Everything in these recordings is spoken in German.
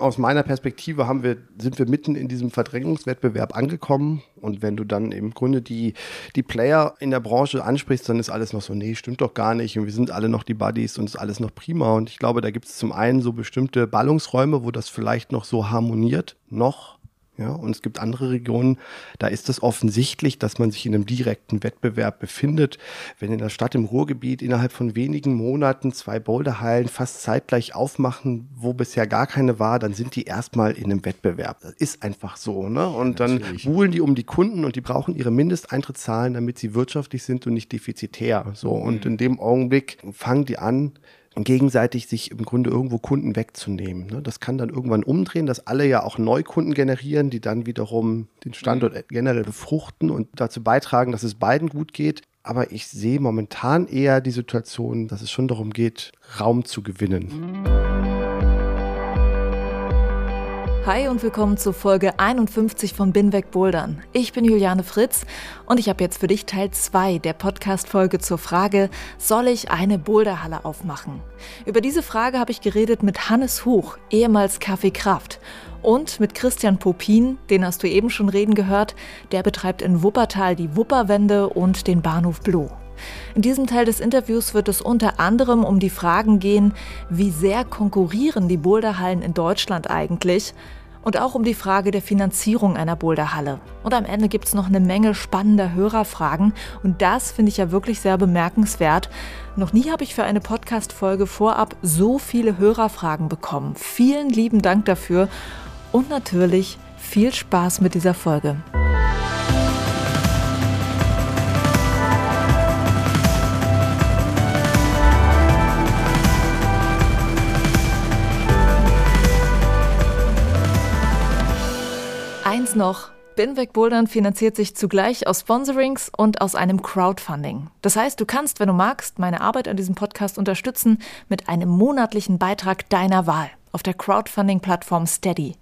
aus meiner Perspektive haben wir, sind wir mitten in diesem Verdrängungswettbewerb angekommen. Und wenn du dann im Grunde die, die Player in der Branche ansprichst, dann ist alles noch so, nee, stimmt doch gar nicht. Und wir sind alle noch die Buddies und ist alles noch prima. Und ich glaube, da gibt es zum einen so bestimmte Ballungsräume, wo das vielleicht noch so harmoniert, noch. Ja, und es gibt andere Regionen, da ist es offensichtlich, dass man sich in einem direkten Wettbewerb befindet. Wenn in der Stadt im Ruhrgebiet innerhalb von wenigen Monaten zwei Boulderhallen fast zeitgleich aufmachen, wo bisher gar keine war, dann sind die erstmal in einem Wettbewerb. Das ist einfach so. Ne? Und dann buhlen die um die Kunden und die brauchen ihre Mindesteintrittszahlen, damit sie wirtschaftlich sind und nicht defizitär. So. Und mhm. in dem Augenblick fangen die an, gegenseitig sich im Grunde irgendwo Kunden wegzunehmen. Ne? Das kann dann irgendwann umdrehen, dass alle ja auch Neukunden generieren, die dann wiederum den Standort mhm. generell befruchten und dazu beitragen, dass es beiden gut geht. Aber ich sehe momentan eher die Situation, dass es schon darum geht, Raum zu gewinnen. Hi und willkommen zu Folge 51 von Binweg Bouldern. Ich bin Juliane Fritz und ich habe jetzt für dich Teil 2 der Podcast-Folge zur Frage, soll ich eine Boulderhalle aufmachen? Über diese Frage habe ich geredet mit Hannes Huch, ehemals Kaffee Kraft, und mit Christian Popin, den hast du eben schon reden gehört, der betreibt in Wuppertal die Wupperwände und den Bahnhof Blue. In diesem Teil des Interviews wird es unter anderem um die Fragen gehen, wie sehr konkurrieren die Boulderhallen in Deutschland eigentlich und auch um die Frage der Finanzierung einer Boulderhalle. Und am Ende gibt es noch eine Menge spannender Hörerfragen und das finde ich ja wirklich sehr bemerkenswert. Noch nie habe ich für eine Podcast-Folge vorab so viele Hörerfragen bekommen. Vielen lieben Dank dafür und natürlich viel Spaß mit dieser Folge. Eins noch. Binweg Bouldern finanziert sich zugleich aus Sponsorings und aus einem Crowdfunding. Das heißt, du kannst, wenn du magst, meine Arbeit an diesem Podcast unterstützen mit einem monatlichen Beitrag deiner Wahl auf der Crowdfunding-Plattform Steady.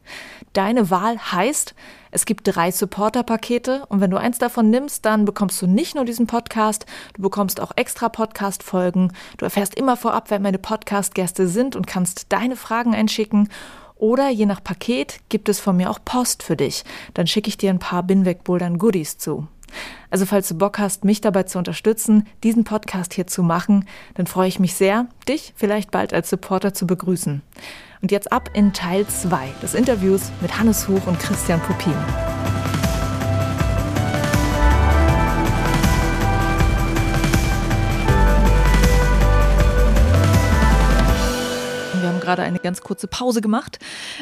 Deine Wahl heißt, es gibt drei Supporter-Pakete und wenn du eins davon nimmst, dann bekommst du nicht nur diesen Podcast, du bekommst auch extra Podcast-Folgen, du erfährst immer vorab, wer meine Podcast-Gäste sind und kannst deine Fragen einschicken oder je nach Paket gibt es von mir auch Post für dich. Dann schicke ich dir ein paar Binweg-Bouldern Goodies zu. Also falls du Bock hast, mich dabei zu unterstützen, diesen Podcast hier zu machen, dann freue ich mich sehr, dich vielleicht bald als Supporter zu begrüßen. Und jetzt ab in Teil 2 des Interviews mit Hannes Huch und Christian Pupin. Gerade eine ganz kurze Pause gemacht.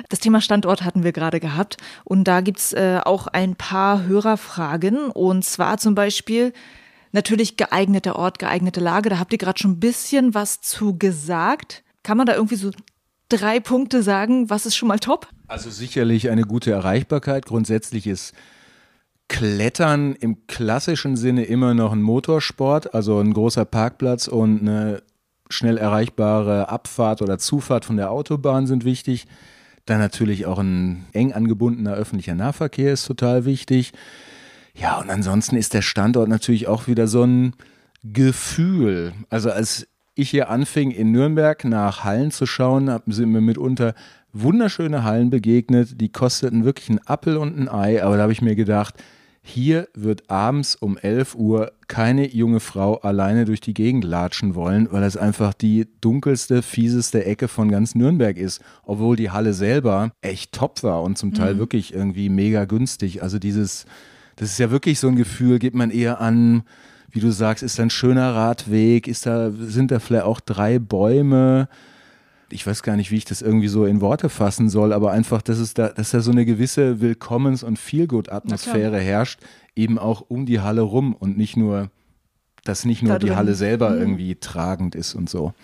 Das Thema Standort hatten wir gerade gehabt. Und da gibt's äh, auch ein paar Hörerfragen. Und zwar zum Beispiel natürlich geeigneter Ort, geeignete Lage. Da habt ihr gerade schon ein bisschen was zu gesagt. Kann man da irgendwie so drei Punkte sagen? Was ist schon mal top? Also sicherlich eine gute Erreichbarkeit. Grundsätzlich ist Klettern im klassischen Sinne immer noch ein Motorsport, also ein großer Parkplatz und eine schnell erreichbare Abfahrt oder Zufahrt von der Autobahn sind wichtig. Dann natürlich auch ein eng angebundener öffentlicher Nahverkehr ist total wichtig. Ja, und ansonsten ist der Standort natürlich auch wieder so ein Gefühl. Also als ich hier anfing, in Nürnberg nach Hallen zu schauen, sind mir mitunter wunderschöne Hallen begegnet. Die kosteten wirklich einen Appel und ein Ei, aber da habe ich mir gedacht, hier wird abends um 11 Uhr keine junge Frau alleine durch die Gegend latschen wollen, weil es einfach die dunkelste, fieseste Ecke von ganz Nürnberg ist, obwohl die Halle selber echt top war und zum Teil mhm. wirklich irgendwie mega günstig. Also dieses, das ist ja wirklich so ein Gefühl, gibt man eher an, wie du sagst, ist da ein schöner Radweg, ist da, sind da vielleicht auch drei Bäume, ich weiß gar nicht, wie ich das irgendwie so in Worte fassen soll, aber einfach, dass es da, dass da so eine gewisse Willkommens- und Feelgood-Atmosphäre herrscht, eben auch um die Halle rum und nicht nur, dass nicht nur die Halle selber mhm. irgendwie tragend ist und so.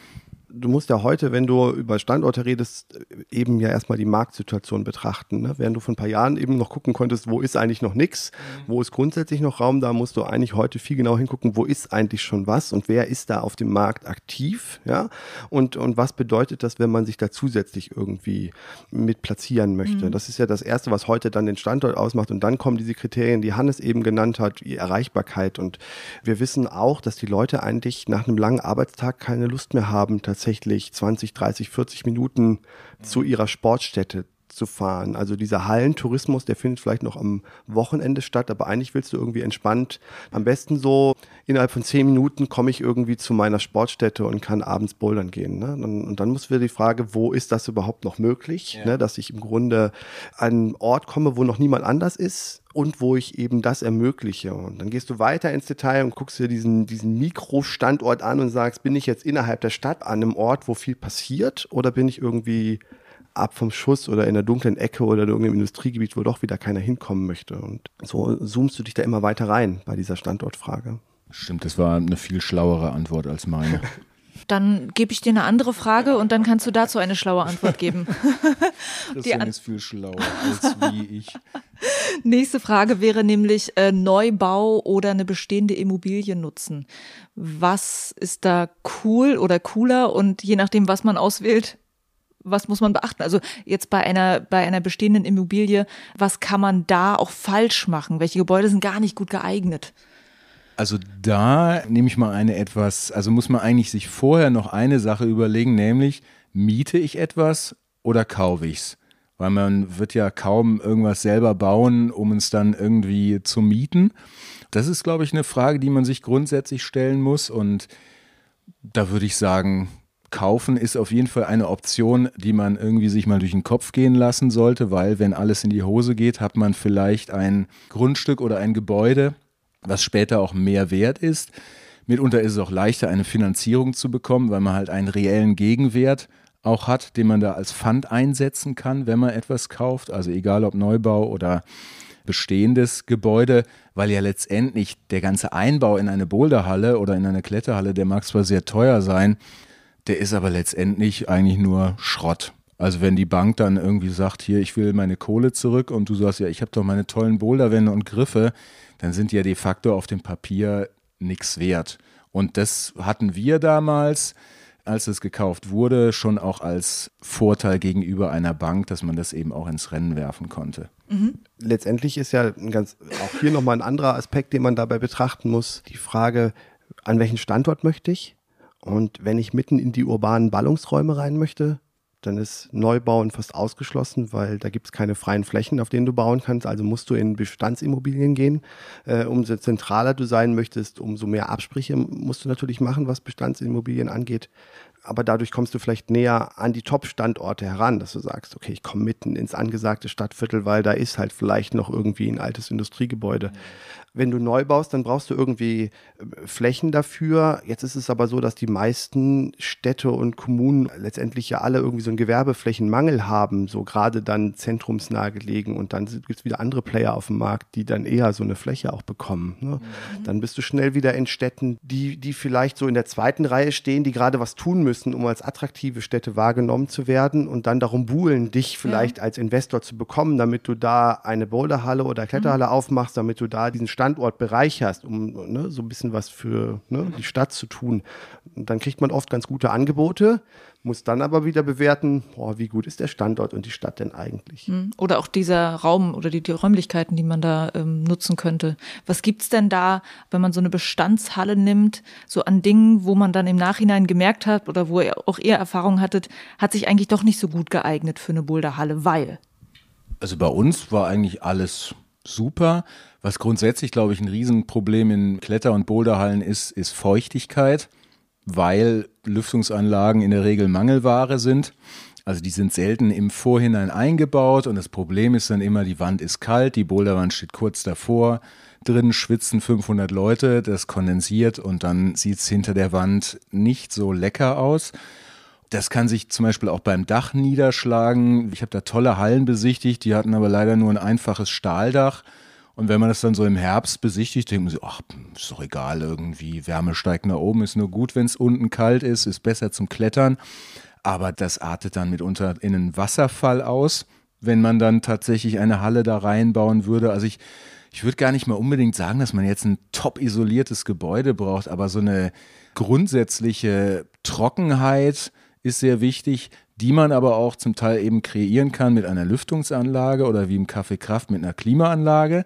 Du musst ja heute, wenn du über Standorte redest, eben ja erstmal die Marktsituation betrachten. Ne? Während du vor ein paar Jahren eben noch gucken konntest, wo ist eigentlich noch nichts, mhm. wo ist grundsätzlich noch Raum, da musst du eigentlich heute viel genau hingucken, wo ist eigentlich schon was und wer ist da auf dem Markt aktiv, ja? Und, und was bedeutet das, wenn man sich da zusätzlich irgendwie mit platzieren möchte? Mhm. Das ist ja das Erste, was heute dann den Standort ausmacht. Und dann kommen diese Kriterien, die Hannes eben genannt hat, die Erreichbarkeit. Und wir wissen auch, dass die Leute eigentlich nach einem langen Arbeitstag keine Lust mehr haben, tatsächlich 20, 30, 40 Minuten zu ihrer Sportstätte zu fahren. Also dieser Hallentourismus, der findet vielleicht noch am Wochenende statt, aber eigentlich willst du irgendwie entspannt, am besten so innerhalb von zehn Minuten komme ich irgendwie zu meiner Sportstätte und kann abends bouldern gehen. Ne? Und, dann muss wieder die Frage, wo ist das überhaupt noch möglich, ja. ne? dass ich im Grunde an einen Ort komme, wo noch niemand anders ist, und wo ich eben das ermögliche. Und dann gehst du weiter ins Detail und guckst dir diesen, diesen Mikrostandort an und sagst, bin ich jetzt innerhalb der Stadt an einem Ort, wo viel passiert oder bin ich irgendwie ab vom Schuss oder in der dunklen Ecke oder in irgendeinem Industriegebiet, wo doch wieder keiner hinkommen möchte. Und so zoomst du dich da immer weiter rein bei dieser Standortfrage. Stimmt, das war eine viel schlauere Antwort als meine. Dann gebe ich dir eine andere Frage und dann kannst du dazu eine schlaue Antwort geben. Christian ist viel schlauer als wie ich. Nächste Frage wäre nämlich äh, Neubau oder eine bestehende Immobilie nutzen. Was ist da cool oder cooler und je nachdem, was man auswählt, was muss man beachten? Also jetzt bei einer, bei einer bestehenden Immobilie, was kann man da auch falsch machen? Welche Gebäude sind gar nicht gut geeignet? Also da nehme ich mal eine etwas, also muss man eigentlich sich vorher noch eine Sache überlegen, nämlich miete ich etwas oder kaufe ich es? Weil man wird ja kaum irgendwas selber bauen, um es dann irgendwie zu mieten. Das ist, glaube ich, eine Frage, die man sich grundsätzlich stellen muss. Und da würde ich sagen, kaufen ist auf jeden Fall eine Option, die man irgendwie sich mal durch den Kopf gehen lassen sollte, weil wenn alles in die Hose geht, hat man vielleicht ein Grundstück oder ein Gebäude, was später auch mehr wert ist. Mitunter ist es auch leichter, eine Finanzierung zu bekommen, weil man halt einen reellen Gegenwert auch hat, den man da als Pfand einsetzen kann, wenn man etwas kauft. Also egal ob Neubau oder bestehendes Gebäude, weil ja letztendlich der ganze Einbau in eine Boulderhalle oder in eine Kletterhalle, der mag zwar sehr teuer sein, der ist aber letztendlich eigentlich nur Schrott. Also wenn die Bank dann irgendwie sagt, hier, ich will meine Kohle zurück und du sagst, ja, ich habe doch meine tollen Boulderwände und Griffe, dann sind die ja de facto auf dem Papier nichts wert. Und das hatten wir damals, als es gekauft wurde, schon auch als Vorteil gegenüber einer Bank, dass man das eben auch ins Rennen werfen konnte. Mhm. Letztendlich ist ja ein ganz, auch hier nochmal ein anderer Aspekt, den man dabei betrachten muss, die Frage, an welchen Standort möchte ich? Und wenn ich mitten in die urbanen Ballungsräume rein möchte, dann ist Neubauen fast ausgeschlossen, weil da gibt es keine freien Flächen, auf denen du bauen kannst. Also musst du in Bestandsimmobilien gehen. Äh, umso zentraler du sein möchtest, umso mehr Absprüche musst du natürlich machen, was Bestandsimmobilien angeht. Aber dadurch kommst du vielleicht näher an die Top-Standorte heran, dass du sagst, okay, ich komme mitten ins angesagte Stadtviertel, weil da ist halt vielleicht noch irgendwie ein altes Industriegebäude. Mhm wenn du neu baust, dann brauchst du irgendwie äh, Flächen dafür. Jetzt ist es aber so, dass die meisten Städte und Kommunen letztendlich ja alle irgendwie so einen Gewerbeflächenmangel haben, so gerade dann zentrumsnah gelegen. Und dann gibt es wieder andere Player auf dem Markt, die dann eher so eine Fläche auch bekommen. Ne? Mhm. Dann bist du schnell wieder in Städten, die, die vielleicht so in der zweiten Reihe stehen, die gerade was tun müssen, um als attraktive Städte wahrgenommen zu werden und dann darum buhlen, dich vielleicht ja. als Investor zu bekommen, damit du da eine Boulderhalle oder Kletterhalle mhm. aufmachst, damit du da diesen Stand Standort bereicherst, um ne, so ein bisschen was für ne, die Stadt zu tun, dann kriegt man oft ganz gute Angebote, muss dann aber wieder bewerten, boah, wie gut ist der Standort und die Stadt denn eigentlich. Hm. Oder auch dieser Raum oder die, die Räumlichkeiten, die man da ähm, nutzen könnte. Was gibt es denn da, wenn man so eine Bestandshalle nimmt, so an Dingen, wo man dann im Nachhinein gemerkt hat oder wo ihr auch eher Erfahrung hattet, hat sich eigentlich doch nicht so gut geeignet für eine Boulderhalle, weil? Also bei uns war eigentlich alles super. Was grundsätzlich, glaube ich, ein Riesenproblem in Kletter- und Boulderhallen ist, ist Feuchtigkeit, weil Lüftungsanlagen in der Regel Mangelware sind. Also die sind selten im Vorhinein eingebaut und das Problem ist dann immer, die Wand ist kalt, die Boulderwand steht kurz davor, drin schwitzen 500 Leute, das kondensiert und dann sieht es hinter der Wand nicht so lecker aus. Das kann sich zum Beispiel auch beim Dach niederschlagen. Ich habe da tolle Hallen besichtigt, die hatten aber leider nur ein einfaches Stahldach Und wenn man das dann so im Herbst besichtigt, denkt man sich, ach, ist doch egal irgendwie, Wärme steigt nach oben, ist nur gut, wenn es unten kalt ist, ist besser zum Klettern. Aber das artet dann mitunter in einen Wasserfall aus, wenn man dann tatsächlich eine Halle da reinbauen würde. Also ich, ich würde gar nicht mal unbedingt sagen, dass man jetzt ein top isoliertes Gebäude braucht, aber so eine grundsätzliche Trockenheit ist sehr wichtig, die man aber auch zum Teil eben kreieren kann mit einer Lüftungsanlage oder wie im Café Kraft mit einer Klimaanlage.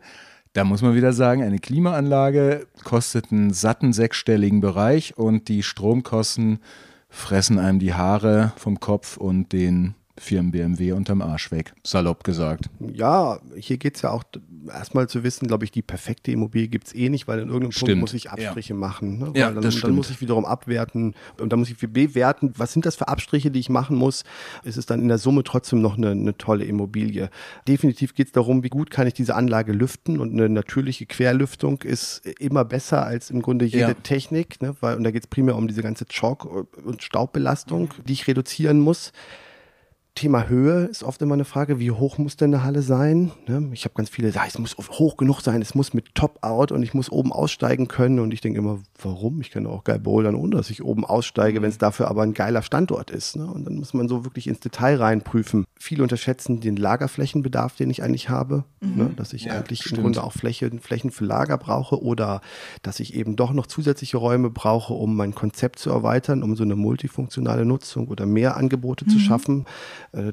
Da muss man wieder sagen, eine Klimaanlage kostet einen satten sechsstelligen Bereich und die Stromkosten fressen einem die Haare vom Kopf und den Firmen BMW unterm Arsch weg, salopp gesagt. Ja, hier geht es ja auch erstmal zu wissen, glaube ich, die perfekte Immobilie gibt es eh nicht, weil in irgendeinem stimmt. Punkt muss ich Abstriche ja. machen. Ne? Ja, dann, das dann muss ich wiederum abwerten und dann muss ich bewerten, was sind das für Abstriche, die ich machen muss. Ist es dann in der Summe trotzdem noch eine, eine tolle Immobilie. Definitiv geht es darum, wie gut kann ich diese Anlage lüften und eine natürliche Querlüftung ist immer besser als im Grunde jede Ja. Technik, ne? weil, und da geht es primär um diese ganze Chalk- und Staubbelastung, die ich reduzieren muss. Thema Höhe ist oft immer eine Frage, wie hoch muss denn eine Halle sein? Ne? Ich habe ganz viele, ja, es muss hoch genug sein, es muss mit Top-Out und ich muss oben aussteigen können. Und ich denke immer, warum? Ich kann auch geil bouldern, ohne dass ich oben aussteige, wenn es dafür aber ein geiler Standort ist. Ne? Und dann muss man so wirklich ins Detail reinprüfen. Viele unterschätzen den Lagerflächenbedarf, den ich eigentlich habe, ne? dass ich Ja, eigentlich stimmt. im Grunde auch Fläche, Flächen für Lager brauche oder dass ich eben doch noch zusätzliche Räume brauche, um mein Konzept zu erweitern, um so eine multifunktionale Nutzung oder mehr Angebote zu schaffen,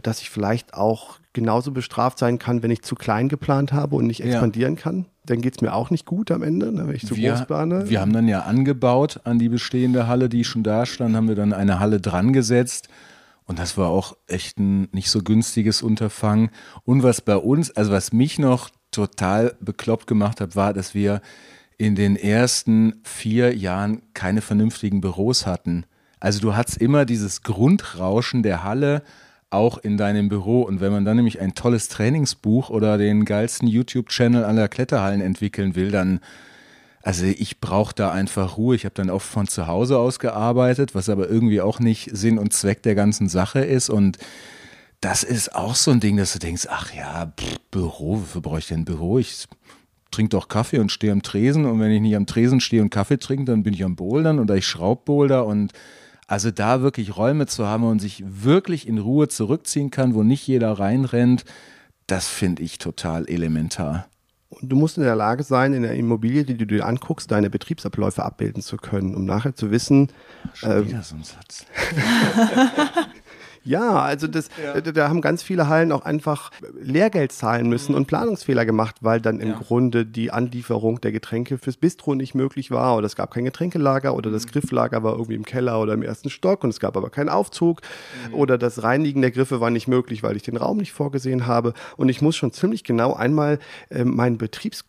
dass ich vielleicht auch genauso bestraft sein kann, wenn ich zu klein geplant habe und nicht Ja. expandieren kann. Dann geht es mir auch nicht gut am Ende, ne, wenn ich zu groß plane. wir haben dann ja angebaut an die bestehende Halle, die schon da stand, haben wir dann eine Halle dran gesetzt. Und das war auch echt ein nicht so günstiges Unterfangen. Und was bei uns, also was mich noch total bekloppt gemacht hat, war, dass wir in den ersten vier Jahren keine vernünftigen Büros hatten. Also du hattest immer dieses Grundrauschen der Halle auch in deinem Büro. Und wenn man dann nämlich ein tolles Trainingsbuch oder den geilsten YouTube-Channel aller Kletterhallen entwickeln will, dann also ich brauche da einfach Ruhe. Ich habe dann oft von zu Hause aus gearbeitet, was aber irgendwie auch nicht Sinn und Zweck der ganzen Sache ist. Und das ist auch so ein Ding, dass du denkst, ach ja, pff, Büro, wofür brauche ich denn Büro? Ich trinke doch Kaffee und stehe am Tresen. Und wenn ich nicht am Tresen stehe und Kaffee trinke, dann bin ich am Bouldern oder ich Schraubboulder. Und also da wirklich Räume zu haben und sich wirklich in Ruhe zurückziehen kann, wo nicht jeder reinrennt, das finde ich total elementar. Und du musst in der Lage sein, in der Immobilie, die du dir anguckst, deine Betriebsabläufe abbilden zu können, um nachher zu wissen, Schon äh, wieder so ein Satz. Ja, also das, da, da haben ganz viele Hallen auch einfach Lehrgeld zahlen müssen und Planungsfehler gemacht, weil dann im Ja. Grunde die Anlieferung der Getränke fürs Bistro nicht möglich war oder es gab kein Getränkelager oder das Grifflager war irgendwie im Keller oder im ersten Stock und es gab aber keinen Aufzug oder das Reinigen der Griffe war nicht möglich, weil ich den Raum nicht vorgesehen habe. Und ich muss schon ziemlich genau einmal äh, meinen Betriebs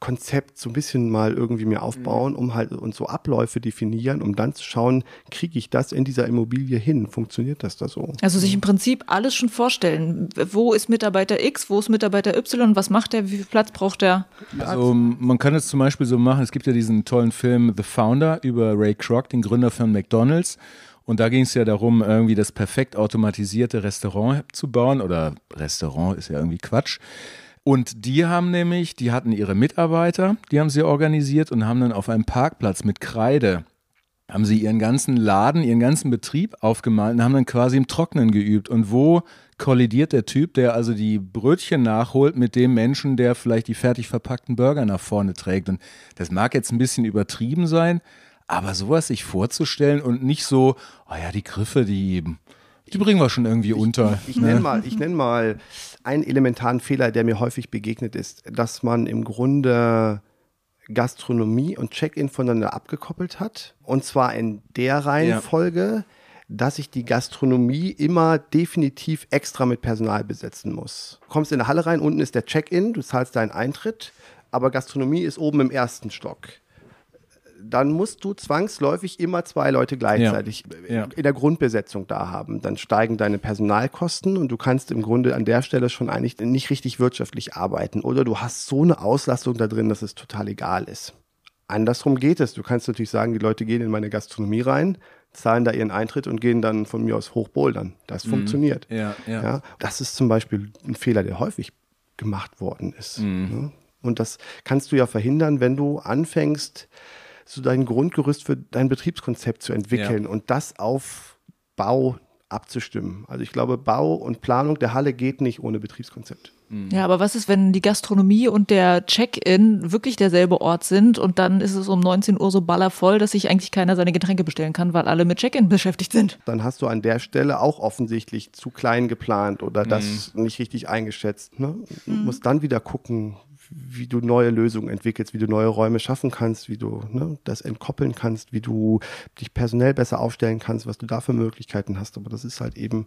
Konzept so ein bisschen mal irgendwie mir aufbauen, um halt und so Abläufe definieren, um dann zu schauen, kriege ich das in dieser Immobilie hin? Funktioniert das da so? Also sich im Prinzip alles schon vorstellen. Wo ist Mitarbeiter X, wo ist Mitarbeiter Y, was macht er, wie viel Platz braucht er? Also man kann es zum Beispiel so machen, es gibt ja diesen tollen Film The Founder über Ray Kroc, den Gründer von McDonald's. Und da ging es ja darum, irgendwie das perfekt automatisierte Restaurant zu bauen. Oder Restaurant ist ja irgendwie Quatsch. Und die haben nämlich, die hatten ihre Mitarbeiter, die haben sie organisiert und haben dann auf einem Parkplatz mit Kreide haben sie ihren ganzen Laden, ihren ganzen Betrieb aufgemalt und haben dann quasi im Trocknen geübt. Und wo kollidiert der Typ, der also die Brötchen nachholt, mit dem Menschen, der vielleicht die fertig verpackten Burger nach vorne trägt? Und das mag jetzt ein bisschen übertrieben sein, aber sowas sich vorzustellen und nicht so, oh ja, die Griffe, die, die bringen wir schon irgendwie unter. Ich nenne mal, ich nenn mal einen elementaren Fehler, der mir häufig begegnet ist, dass man im Grunde Gastronomie und Check-in voneinander abgekoppelt hat. Und zwar in der Reihenfolge, dass ich die Gastronomie immer definitiv extra mit Personal besetzen muss. Du kommst in eine Halle rein, unten ist der Check-in, du zahlst deinen Eintritt, aber Gastronomie ist oben im ersten Stock. Dann musst du zwangsläufig immer zwei Leute gleichzeitig Ja. in der Grundbesetzung da haben. Dann steigen deine Personalkosten und du kannst im Grunde an der Stelle schon eigentlich nicht richtig wirtschaftlich arbeiten. Oder du hast so eine Auslastung da drin, dass es total egal ist. Andersrum geht es. Du kannst natürlich sagen, die Leute gehen in meine Gastronomie rein, zahlen da ihren Eintritt und gehen dann von mir aus hochbouldern. Das funktioniert. Ja, ja. Ja, das ist zum Beispiel ein Fehler, der häufig gemacht worden ist. Mhm. Ne? Und das kannst du ja verhindern, wenn du anfängst, so dein Grundgerüst für dein Betriebskonzept zu entwickeln ja. und das auf Bau abzustimmen. Also ich glaube, Bau und Planung der Halle geht nicht ohne Betriebskonzept. Mhm. Ja, aber was ist, wenn die Gastronomie und der Check-in wirklich derselbe Ort sind und dann ist es um 19 Uhr so ballervoll, dass sich eigentlich keiner seine Getränke bestellen kann, weil alle mit Check-in beschäftigt sind? Dann hast du an der Stelle auch offensichtlich zu klein geplant oder das mhm. nicht richtig eingeschätzt. Ne? Du mhm. musst dann wieder gucken, wie du neue Lösungen entwickelst, wie du neue Räume schaffen kannst, wie du ne, das entkoppeln kannst, wie du dich personell besser aufstellen kannst, was du da für Möglichkeiten hast. Aber das ist halt eben,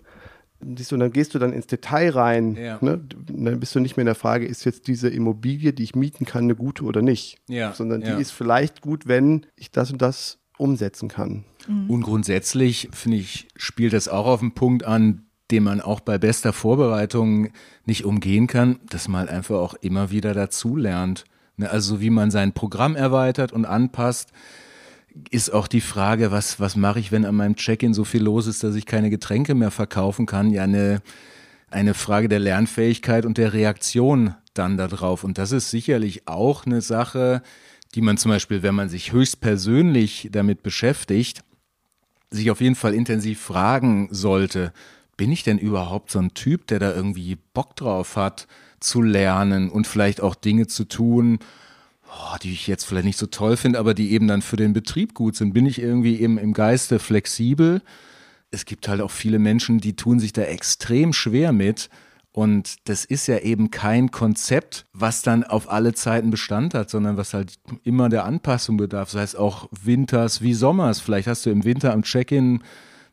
siehst du, dann gehst du dann ins Detail rein. Ja. Ne? Dann bist du nicht mehr in der Frage, ist jetzt diese Immobilie, die ich mieten kann, eine gute oder nicht? Ja. Sondern die ja. ist vielleicht gut, wenn ich das und das umsetzen kann. Mhm. Und grundsätzlich, finde ich, spielt das auch auf den Punkt an, den man auch bei bester Vorbereitung nicht umgehen kann, dass man einfach auch immer wieder dazulernt. Ne, also wie man sein Programm erweitert und anpasst, ist auch die Frage, was, was mache ich, wenn an meinem Check-in so viel los ist, dass ich keine Getränke mehr verkaufen kann? Ja, eine, eine Frage der Lernfähigkeit und der Reaktion dann darauf. Und das ist sicherlich auch eine Sache, die man zum Beispiel, wenn man sich höchstpersönlich damit beschäftigt, sich auf jeden Fall intensiv fragen sollte, bin ich denn überhaupt so ein Typ, der da irgendwie Bock drauf hat, zu lernen und vielleicht auch Dinge zu tun, oh, die ich jetzt vielleicht nicht so toll finde, aber die eben dann für den Betrieb gut sind? Bin ich irgendwie eben im Geiste flexibel? Es gibt halt auch viele Menschen, die tun sich da extrem schwer mit. Und das ist ja eben kein Konzept, was dann auf alle Zeiten Bestand hat, sondern was halt immer der Anpassung bedarf, sei es auch Winters wie Sommers. Vielleicht hast du im Winter am Check-in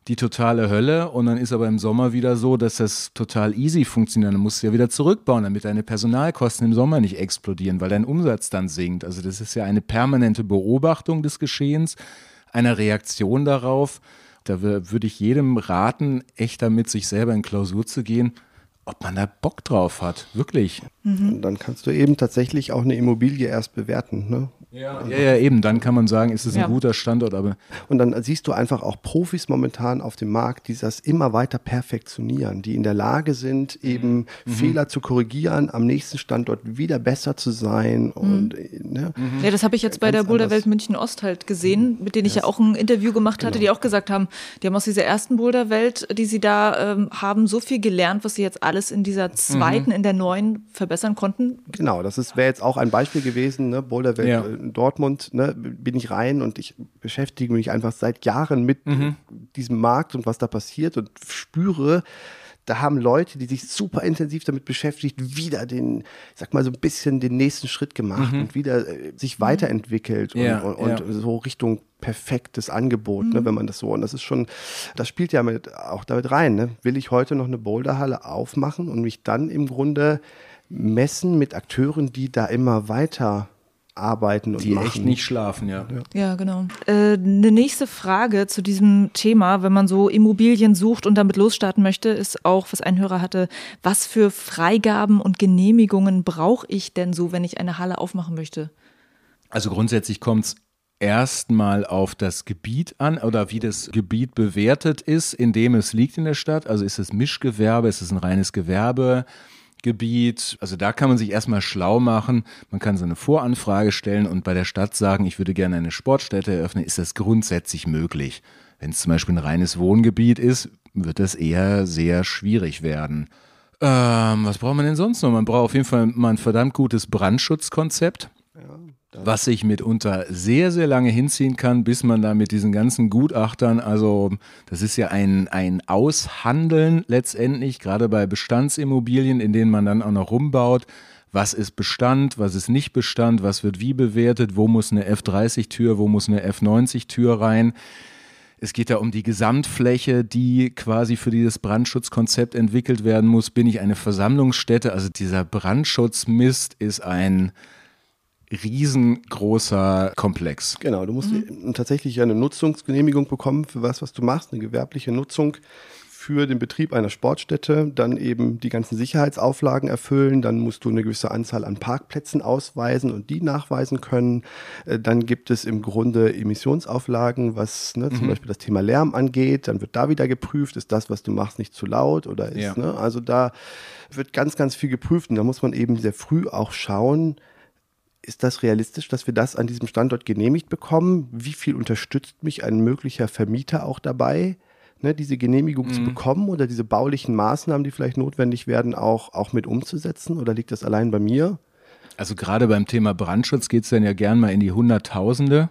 die totale Hölle und dann ist aber im Sommer wieder so, dass das total easy funktioniert. Dann musst du ja wieder zurückbauen, damit deine Personalkosten im Sommer nicht explodieren, weil dein Umsatz dann sinkt. Also das ist ja eine permanente Beobachtung des Geschehens, einer Reaktion darauf. Da würde ich jedem raten, echt damit sich selber in Klausur zu gehen ob man da Bock drauf hat, wirklich. Mhm. Und dann kannst du eben tatsächlich auch eine Immobilie erst bewerten. Ne? Ja, ja, ja, eben. Dann kann man sagen, ist es ein guter Standort. Aber und dann siehst du einfach auch Profis momentan auf dem Markt, die das immer weiter perfektionieren, die in der Lage sind, eben mhm. Fehler zu korrigieren, am nächsten Standort wieder besser zu sein. Mhm. Und, ne? mhm. Ja, das habe ich jetzt bei der Boulderwelt München Ost halt gesehen, mit denen ich yes. ja auch ein Interview gemacht hatte, genau. die auch gesagt haben, die haben aus dieser ersten Boulderwelt, die sie da ähm, haben, so viel gelernt, was sie jetzt alles in dieser zweiten, mhm. in der neuen verbessern konnten. Genau, das wäre jetzt auch ein Beispiel gewesen, ne? Boulderwelt. Ja in Dortmund ne, bin ich rein und ich beschäftige mich einfach seit Jahren mit mhm. diesem Markt und was da passiert und spüre, da haben Leute, die sich super intensiv damit beschäftigt, wieder den, ich sag mal so ein bisschen den nächsten Schritt gemacht mhm. und wieder äh, sich weiterentwickelt ja, und, und, ja. und, so Richtung perfektes Angebot, ne, mhm. ne, wenn man das so, und das ist schon, das spielt ja mit, auch damit rein, ne? will ich heute noch eine Boulderhalle aufmachen und mich dann im Grunde messen mit Akteuren, die da immer weiter arbeiten und die machen. echt nicht schlafen, ja. Ja, ja genau. Äh, eine nächste Frage zu diesem Thema, wenn man so Immobilien sucht und damit losstarten möchte, ist auch, was ein Hörer hatte, was für Freigaben und Genehmigungen brauche ich denn so, wenn ich eine Halle aufmachen möchte? Also grundsätzlich kommt es erstmal auf das Gebiet an oder wie das Gebiet bewertet ist, in dem es liegt in der Stadt. Also ist es Mischgewerbe, ist es ein reines Gewerbe? Gebiet. Also da kann man sich erstmal schlau machen. Man kann so eine Voranfrage stellen und bei der Stadt sagen, ich würde gerne eine Sportstätte eröffnen. Ist das grundsätzlich möglich? Wenn es zum Beispiel ein reines Wohngebiet ist, wird das eher sehr schwierig werden. Ähm, was braucht man denn sonst noch? Man braucht auf jeden Fall mal ein verdammt gutes Brandschutzkonzept. Was sich mitunter sehr, sehr lange hinziehen kann, bis man da mit diesen ganzen Gutachtern, also das ist ja ein, ein Aushandeln letztendlich, gerade bei Bestandsimmobilien, in denen man dann auch noch rumbaut. Was ist Bestand, was ist nicht Bestand, was wird wie bewertet, wo muss eine F30-Tür, wo muss eine F90-Tür rein. Es geht da um die Gesamtfläche, die quasi für dieses Brandschutzkonzept entwickelt werden muss. Bin ich eine Versammlungsstätte? Also dieser Brandschutzmist ist ein, riesengroßer Komplex. Genau, du musst mhm. tatsächlich eine Nutzungsgenehmigung bekommen für was, was du machst, eine gewerbliche Nutzung für den Betrieb einer Sportstätte, dann eben die ganzen Sicherheitsauflagen erfüllen, dann musst du eine gewisse Anzahl an Parkplätzen ausweisen und die nachweisen können. Äh, dann gibt es im Grunde Emissionsauflagen, was ne, zum mhm. Beispiel das Thema Lärm angeht. Dann wird da wieder geprüft, ist das, was du machst, nicht zu laut oder ist, ja. ne? Also da wird ganz, ganz viel geprüft und da muss man eben sehr früh auch schauen, ist das realistisch, dass wir das an diesem Standort genehmigt bekommen? Wie viel unterstützt mich ein möglicher Vermieter auch dabei, ne, diese Genehmigung mhm. zu bekommen oder diese baulichen Maßnahmen, die vielleicht notwendig werden, auch, auch mit umzusetzen? Oder liegt das allein bei mir? Also gerade beim Thema Brandschutz geht es dann ja gern mal in die Hunderttausende.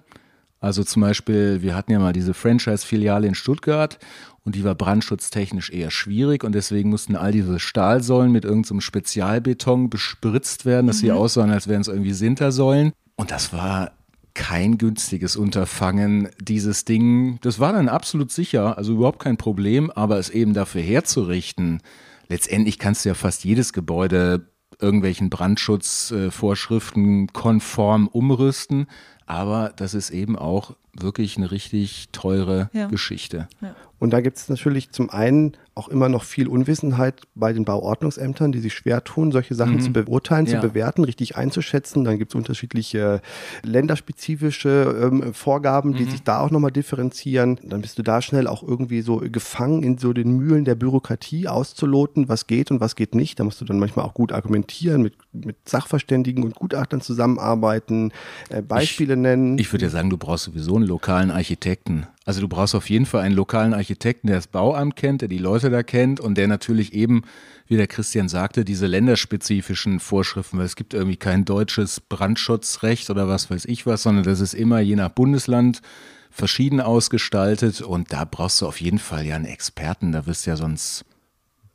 Also zum Beispiel, wir hatten ja mal diese Franchise-Filiale in Stuttgart und die war brandschutztechnisch eher schwierig und deswegen mussten all diese Stahlsäulen mit irgendeinem so Spezialbeton bespritzt werden, dass mhm. sie aussahen, als wären es irgendwie Sintersäulen. Und das war kein günstiges Unterfangen, dieses Ding. Das war dann absolut sicher, also überhaupt kein Problem, aber es eben dafür herzurichten. Letztendlich kannst du ja fast jedes Gebäude irgendwelchen Brandschutzvorschriften konform umrüsten. Aber das ist eben auch wirklich eine richtig teure ja. Geschichte. Ja. Und da gibt es natürlich zum einen auch immer noch viel Unwissenheit bei den Bauordnungsämtern, die sich schwer tun, solche Sachen mhm. zu beurteilen, ja. zu bewerten, richtig einzuschätzen. Dann gibt es unterschiedliche länderspezifische ähm, Vorgaben, die mhm. sich da auch nochmal differenzieren. Dann bist du da schnell auch irgendwie so gefangen in so den Mühlen der Bürokratie auszuloten, was geht und was geht nicht. Da musst du dann manchmal auch gut argumentieren, mit, mit Sachverständigen und Gutachtern zusammenarbeiten, äh, Beispiele ich, nennen. Ich würde ja sagen, du brauchst sowieso einen lokalen Architekten. Also du brauchst auf jeden Fall einen lokalen Architekten, der das Bauamt kennt, der die Leute da kennt und der natürlich eben, wie der Christian sagte, diese länderspezifischen Vorschriften, weil es gibt irgendwie kein deutsches Brandschutzrecht oder was weiß ich was, sondern das ist immer je nach Bundesland verschieden ausgestaltet und da brauchst du auf jeden Fall ja einen Experten, da wirst du ja sonst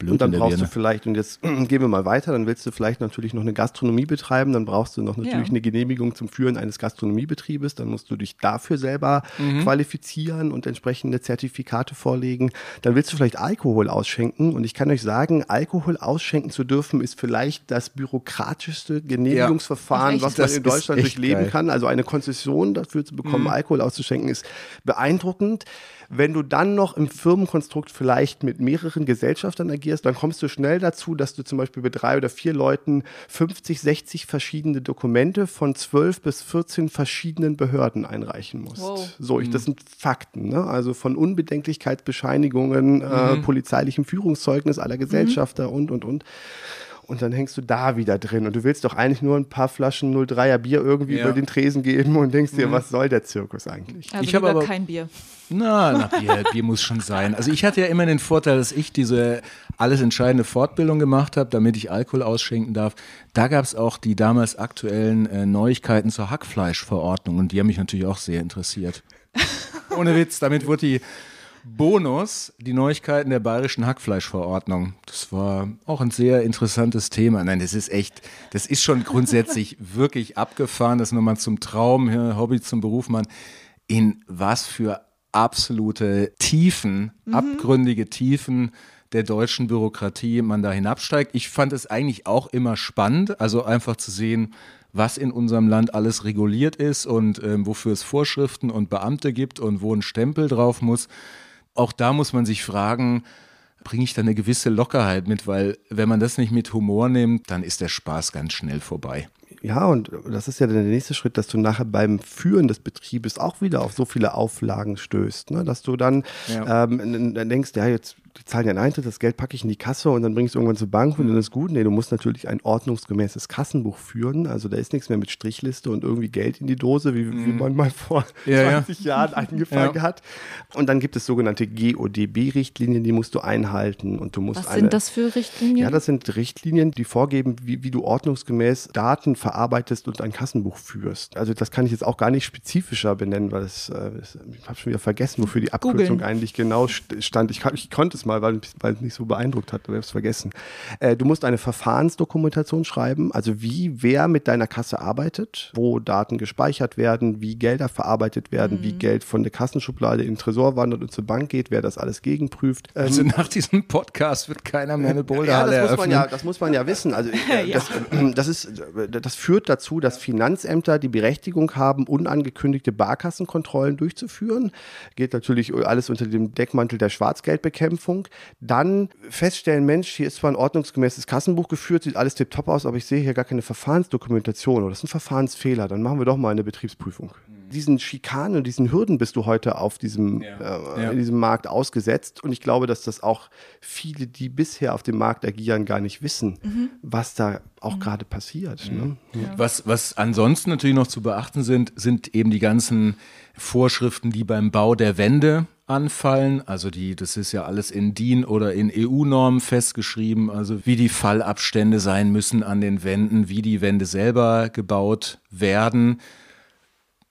blöd. Und dann brauchst Birne. du vielleicht, und jetzt gehen wir mal weiter, dann willst du vielleicht natürlich noch eine Gastronomie betreiben, dann brauchst du noch natürlich ja. eine Genehmigung zum Führen eines Gastronomiebetriebes, dann musst du dich dafür selber mhm. qualifizieren und entsprechende Zertifikate vorlegen. Dann willst du vielleicht Alkohol ausschenken und ich kann euch sagen, Alkohol ausschenken zu dürfen ist vielleicht das bürokratischste Genehmigungsverfahren, ja. was man in Deutschland durchleben geil. kann. Also eine Konzession dafür zu bekommen, mhm. Alkohol auszuschenken, ist beeindruckend. Wenn du dann noch im Firmenkonstrukt vielleicht mit mehreren Gesellschaftern agierst, dann kommst du schnell dazu, dass du zum Beispiel mit drei oder vier Leuten 50, 60 verschiedene Dokumente von 12 bis 14 verschiedenen Behörden einreichen musst. Wow. So, ich, das mhm. sind Fakten. Ne? Also von Unbedenklichkeitsbescheinigungen, äh, mhm. äh, polizeilichem Führungszeugnis aller Gesellschafter mhm. und, und, und und dann hängst du da wieder drin und du willst doch eigentlich nur ein paar Flaschen 03er Bier irgendwie ja. über den Tresen geben und denkst dir, mhm. was soll der Zirkus eigentlich? Also ich habe aber kein Bier. Na, na Bier, Bier muss schon sein. Also ich hatte ja immer den Vorteil, dass ich diese alles entscheidende Fortbildung gemacht habe, damit ich Alkohol ausschenken darf. Da gab es auch die damals aktuellen äh, Neuigkeiten zur Hackfleischverordnung und die haben mich natürlich auch sehr interessiert. Ohne Witz, damit wurde die Bonus die Neuigkeiten der bayerischen Hackfleischverordnung. Das war auch ein sehr interessantes Thema. Nein, das ist echt, das ist schon grundsätzlich wirklich abgefahren, dass man zum Traum, Hobby zum Beruf, man in was für absolute Tiefen, mhm. abgründige Tiefen der deutschen Bürokratie man da hinabsteigt. Ich fand es eigentlich auch immer spannend, also einfach zu sehen, was in unserem Land alles reguliert ist und ähm, wofür es Vorschriften und Beamte gibt und wo ein Stempel drauf muss auch da muss man sich fragen, bringe ich da eine gewisse Lockerheit mit, weil wenn man das nicht mit Humor nimmt, dann ist der Spaß ganz schnell vorbei. Ja, und das ist ja der nächste Schritt, dass du nachher beim Führen des Betriebes auch wieder auf so viele Auflagen stößt, ne? dass du dann ja. ähm, denkst, ja, jetzt die zahlen ja einen Eintritt, das Geld packe ich in die Kasse und dann bringe ich es irgendwann zur Bank und dann ist gut. Nee, du musst natürlich ein ordnungsgemäßes Kassenbuch führen. Also da ist nichts mehr mit Strichliste und irgendwie Geld in die Dose, wie, mhm. wie man mal vor ja, 20 ja. Jahren angefangen ja. hat. Und dann gibt es sogenannte GODB-Richtlinien, die musst du einhalten und du musst Was eine, sind das für Richtlinien? Ja, das sind Richtlinien, die vorgeben, wie, wie du ordnungsgemäß Daten verarbeitest und ein Kassenbuch führst. Also das kann ich jetzt auch gar nicht spezifischer benennen, weil es, äh, ich habe schon wieder vergessen, wofür die Abkürzung Googlen. eigentlich genau stand. Ich, ich konnte es mal, weil, weil es mich so beeindruckt hat, du hast es vergessen. Äh, du musst eine Verfahrensdokumentation schreiben, also wie wer mit deiner Kasse arbeitet, wo Daten gespeichert werden, wie Gelder verarbeitet werden, mhm. wie Geld von der Kassenschublade in den Tresor wandert und zur Bank geht, wer das alles gegenprüft. Ähm, also nach diesem Podcast wird keiner mehr eine Boulderhalle ja, das muss man ja, das muss man ja wissen. Also äh, ja. das, äh, das, ist, das führt dazu, dass Finanzämter die Berechtigung haben, unangekündigte Barkassenkontrollen durchzuführen. Geht natürlich alles unter dem Deckmantel der Schwarzgeldbekämpfung. Rechnung, dann feststellen, Mensch, hier ist zwar ein ordnungsgemäßes Kassenbuch geführt, sieht alles tipptopp aus, aber ich sehe hier gar keine Verfahrensdokumentation oder das ist ein Verfahrensfehler, dann machen wir doch mal eine Betriebsprüfung. Diesen Schikanen und diesen Hürden bist du heute auf diesem, ja. Äh, ja. in diesem Markt ausgesetzt. Und ich glaube, dass das auch viele, die bisher auf dem Markt agieren, gar nicht wissen, mhm. was da auch mhm. gerade passiert. Ne? Ja. Was, was ansonsten natürlich noch zu beachten sind, sind eben die ganzen Vorschriften, die beim Bau der Wände anfallen. Also die, das ist ja alles in DIN oder in EU-Normen festgeschrieben, also wie die Fallabstände sein müssen an den Wänden, wie die Wände selber gebaut werden.